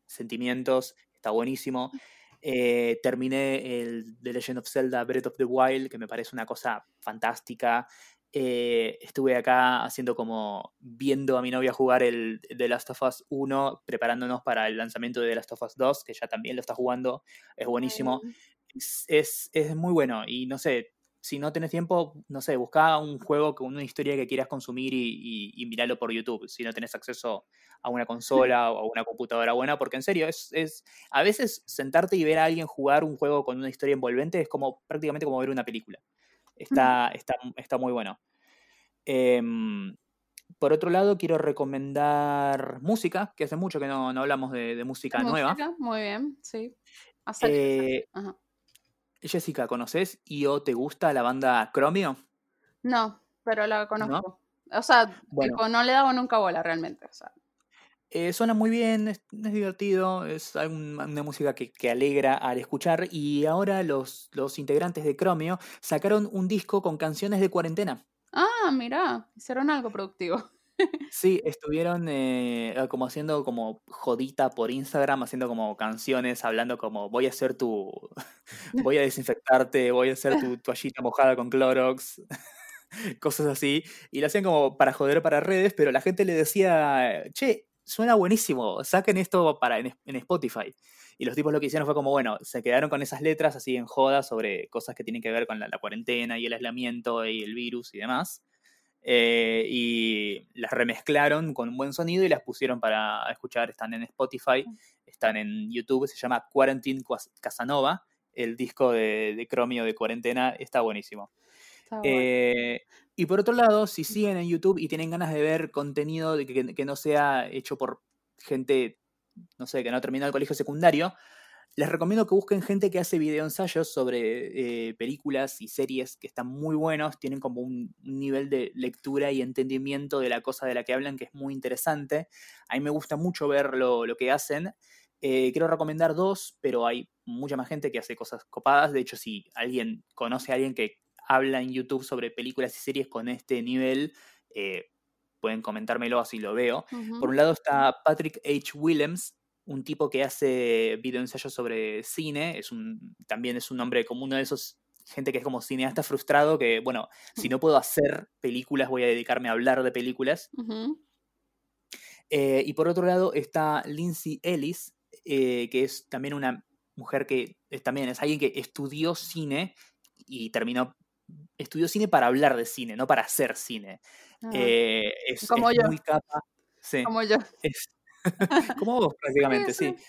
sentimientos, está buenísimo. Eh, terminé el The Legend of Zelda Breath of the Wild, que me parece una cosa fantástica. Eh, estuve acá haciendo como viendo a mi novia jugar el The Last of Us 1, preparándonos para el lanzamiento de The Last of Us 2, que ya también lo está jugando, es buenísimo. Es, es, muy bueno y no sé, si no tenés tiempo, no sé, busca un juego con una historia que quieras consumir y, y, miralo por YouTube, si no tenés acceso a una consola o a una computadora buena, porque en serio, es, es a veces sentarte y ver a alguien jugar un juego con una historia envolvente es como prácticamente como ver una película. Está, está, está muy bueno. Em, por otro lado, quiero recomendar música, que hace mucho que no, hablamos de, música nueva. Muy bien, sí. Eh, Jessica, ¿conoces y o te gusta la banda Chromio? No, pero la conozco. O sea, no le he dado nunca bola realmente. O sea. Eh, suena muy bien, es, divertido, es una música que, alegra al escuchar y ahora los, los integrantes de Chromio sacaron un disco con canciones de cuarentena. Ah, mira, hicieron algo productivo. [LAUGHS] Sí, estuvieron eh, como haciendo como jodita por Instagram, haciendo como canciones, hablando como voy a hacer tu, [LAUGHS] voy a desinfectarte, voy a hacer tu [LAUGHS] toallita mojada con Clorox, cosas así, y lo hacían como para joder para redes, pero la gente le decía, che, suena buenísimo, saquen esto para en, Spotify. Y los tipos lo que hicieron fue como, bueno, se quedaron con esas letras así en joda sobre cosas que tienen que ver con la, cuarentena y el aislamiento y el virus y demás. Eh, y las remezclaron con un buen sonido y las pusieron para escuchar. Están en Spotify, están en YouTube, se llama Quarantine Casanova. El disco de, de Chromio de cuarentena está buenísimo. Eh, y por otro lado, si siguen en YouTube y tienen ganas de ver contenido de que, no sea hecho por gente, no sé, que no ha terminado el colegio secundario, les recomiendo que busquen gente que hace videoensayos sobre eh, películas y series que están muy buenos, tienen como un, nivel de lectura y entendimiento de la cosa de la que hablan que es muy interesante. A mí me gusta mucho ver lo, que hacen. Eh, quiero recomendar dos, pero hay mucha más gente que hace cosas copadas. De hecho, si alguien conoce a alguien que habla en YouTube sobre películas y series con este nivel, eh, pueden comentármelo así lo veo. Por un lado está Patrick H. Williams, un tipo que hace videoensayos sobre cine, es un, también es un hombre como uno de esos gente que es como cineasta frustrado, que bueno, si no puedo hacer películas, voy a dedicarme a hablar de películas. Eh, y por otro lado está Lindsay Ellis, eh, que es también una mujer que es, también es alguien que estudió cine y terminó, estudió cine para hablar de cine, no para hacer cine. Ah. Eh, es, Como yo. muy capa. Sí, Como yo. es- [LAUGHS] como vos prácticamente, Sí, sí.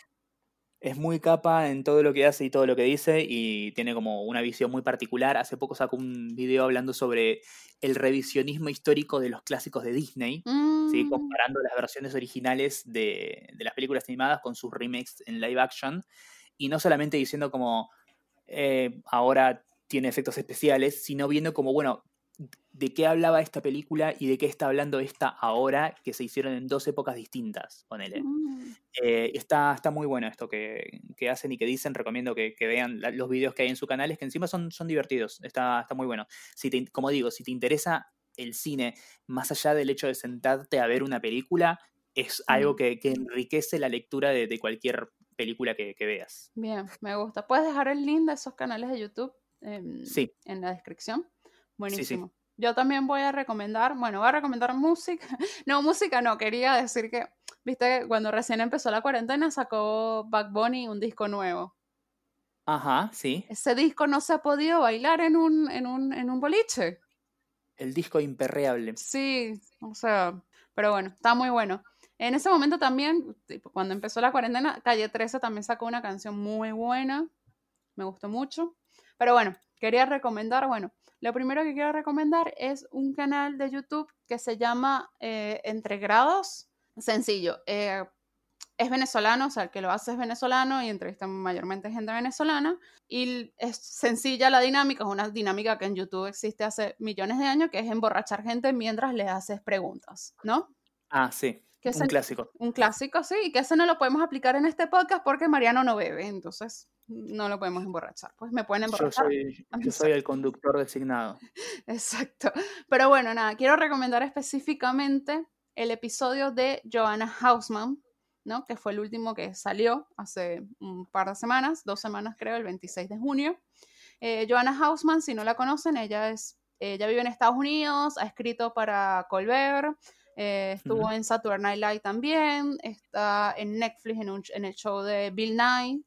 Es muy capa en todo lo que hace y todo lo que dice y tiene como una visión muy particular. Hace poco sacó un video hablando sobre el revisionismo histórico de los clásicos de Disney. ¿sí? Mm, comparando las versiones originales de, de las películas animadas con sus remakes en live action, y no solamente diciendo como eh, ahora tiene efectos especiales, sino viendo como, bueno, de qué hablaba esta película y de qué está hablando esta ahora, que se hicieron en dos épocas distintas, ponele. mm. Eh, está, está muy bueno esto que, que hacen y que dicen. Recomiendo que, que vean la- los videos que hay en su canal, es que encima son, son divertidos. Está, está muy bueno. Si te, como digo, si te interesa el cine, más allá del hecho de sentarte a ver una película, es algo Mm. que, que enriquece la lectura de, de cualquier película que, que veas. Bien, me gusta. ¿Puedes dejar el link de esos canales de YouTube en, Sí. en la descripción? sí. Buenísimo. Yo también voy a recomendar, bueno, voy a recomendar música. [LAUGHS] No, música no, quería decir que, viste, que cuando recién empezó la cuarentena sacó Bad Bunny un disco nuevo. Ajá, sí. Ese disco no se ha podido bailar en un, en un, en un boliche. El disco imperreable. Sí, o sea, pero bueno, está muy bueno. En ese momento también, cuando empezó la cuarentena, Calle 13 también sacó una canción muy buena, me gustó mucho. Pero bueno, quería recomendar, bueno, lo primero que quiero recomendar es un canal de YouTube que se llama eh, Entre Grados. Sencillo, eh, es venezolano, o sea, el que lo hace es venezolano y entrevista mayormente gente venezolana. Y es sencilla la dinámica, es una dinámica que en YouTube existe hace millones de años, que es emborrachar gente mientras le haces preguntas, ¿no? Ah, sí. Que Un clásico. un clásico, sí, y que ese no lo podemos aplicar en este podcast porque Mariano no bebe, entonces no lo podemos emborrachar. Pues me pueden Yo emborrachar. soy, yo [LAUGHS] soy el conductor designado. Exacto. Pero bueno, nada, quiero recomendar específicamente el episodio de Joanna Hausman, ¿no? Que fue el último que salió hace un par de semanas, dos semanas creo, el 26 de junio. Eh, Joanna Hausman, si no la conocen, ella es, ella vive en Estados Unidos, ha escrito para Colbert, eh, estuvo en Saturday Night Live también, está en Netflix en, un- en el show de Bill Nye,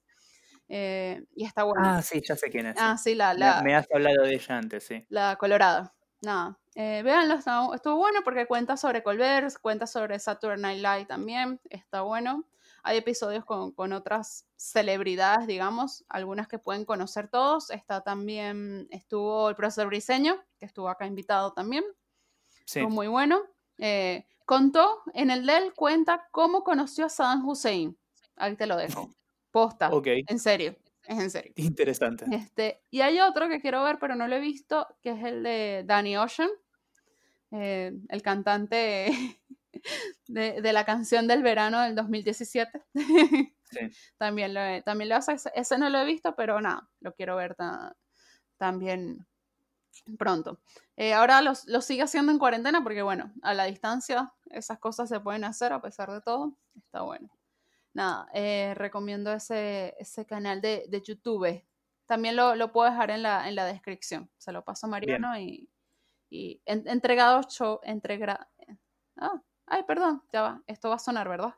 eh, y está bueno. Ah, sí, ya sé quién es. Ah, sí, la, Me- me has hablado de ella antes, sí. la Colorada. Nada. Eh, véanlo, está- estuvo bueno porque cuenta sobre Colbert, cuenta sobre Saturday Night Live también, está bueno. Hay episodios con, con otras celebridades, digamos, algunas que pueden conocer todos. Está también, estuvo el profesor Briseño, que estuvo acá invitado también, Sí. estuvo muy bueno. Eh, contó, en el de él cuenta cómo conoció a Saddam Hussein. Ahí te lo dejo. Posta, Ok, en serio, es en serio. interesante. Este, y hay otro que quiero ver, pero no lo he visto, que es el de Danny Ocean, eh, el cantante [LAUGHS] de, de la canción del verano del 2017. Sí. [LAUGHS] también lo, he- también lo hace, ese, ese no lo he visto, pero nada, lo quiero ver ta- también pronto. Eh, ahora lo, lo sigue haciendo en cuarentena porque, bueno, a la distancia esas cosas se pueden hacer a pesar de todo. Está bueno. Nada, eh, recomiendo ese, ese canal de, de YouTube. También lo, lo puedo dejar en la, en la descripción. Se lo paso a Mariano y, y en- entregado show, entrega... Ah, ay, perdón, ya va. Esto va a sonar, ¿verdad?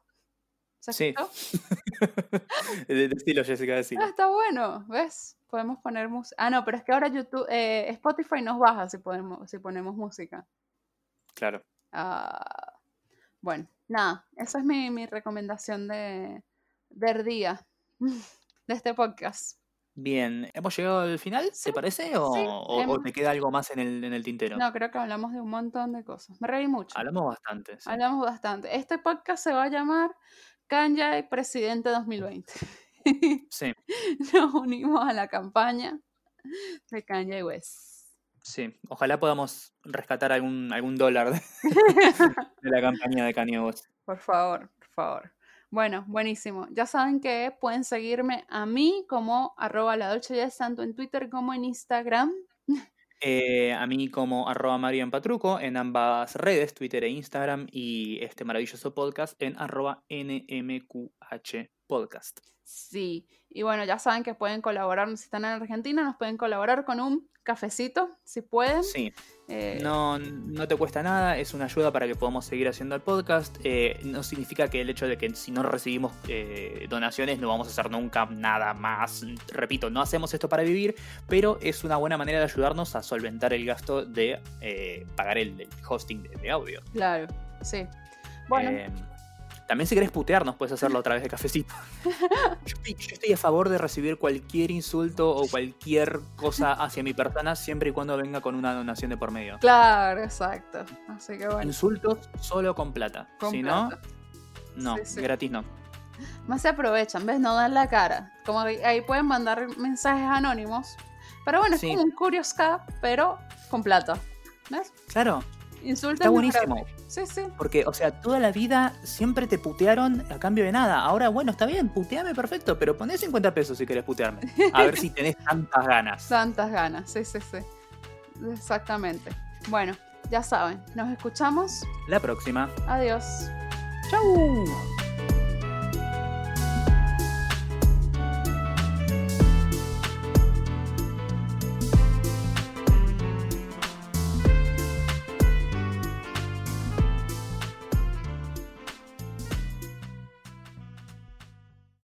¿Se Sí. escuchó? [LAUGHS] de, de estilo, Jessica, decilo. Ah, está bueno, ¿ves? Podemos poner música. Ah, no, pero es que ahora YouTube, eh, Spotify nos baja si, podemos, si ponemos música. Claro. Ah, bueno, nada, esa es mi, mi recomendación de, del día [LAUGHS] de este podcast. Bien, ¿hemos llegado al final? Sí, ¿Te parece? ¿O, sí, o- o hemos- te queda algo más en el, en el tintero? No, creo que hablamos de un montón de cosas. Me reí mucho. Hablamos bastante. sí. Hablamos bastante. Este podcast se va a llamar Kanye Presidente 2020. Sí, [LAUGHS] Nos unimos a la campaña de Kanye West. sí. Ojalá podamos rescatar algún, algún dólar de, [LAUGHS] de la campaña de Kanye West. Por favor, por favor. Bueno, buenísimo. Ya saben que pueden seguirme a mí como arroba la Dolce tanto en Twitter como en Instagram. Eh, a mí como arroba Mario Patruco en ambas redes, Twitter e Instagram, y este maravilloso podcast en arroba NMQH Podcast. Sí, y bueno, ya saben que pueden colaborar, si están en Argentina, nos pueden colaborar con un cafecito, si pueden. Sí. Eh, No, no te cuesta nada, es una ayuda para que podamos seguir haciendo el podcast. Eh, no significa que el hecho de que si no recibimos eh, donaciones no vamos a hacer nunca nada más. Repito, no hacemos esto para vivir, pero es una buena manera de ayudarnos a solventar el gasto de eh, pagar el, el hosting de, de audio. Claro, sí. Bueno, Eh, también si querés putearnos puedes hacerlo a través de cafecito. [LAUGHS] Yo estoy, yo estoy a favor de recibir cualquier insulto o cualquier cosa hacia mi persona siempre y cuando venga con una donación de por medio. claro, exacto. Así que bueno, Insultos solo con plata. con si plata. no, no, Sí, sí. gratis no. Más se aprovechan, ¿ves? No dan la cara. Como ahí, pueden mandar mensajes anónimos. Pero bueno, Sí. es como un Curious Cat, pero con plata. ¿Ves? Claro, Insultan está buenísimo. Sí, sí. Porque, o sea, toda la vida siempre te putearon a cambio de nada. Ahora, bueno, está bien, puteame perfecto, pero poné 50 pesos si querés putearme. A ver si [LAUGHS] tenés tantas ganas. Tantas ganas. Sí, sí, sí. Exactamente. Bueno, ya saben. Nos escuchamos. La próxima. Adiós. ¡Chau!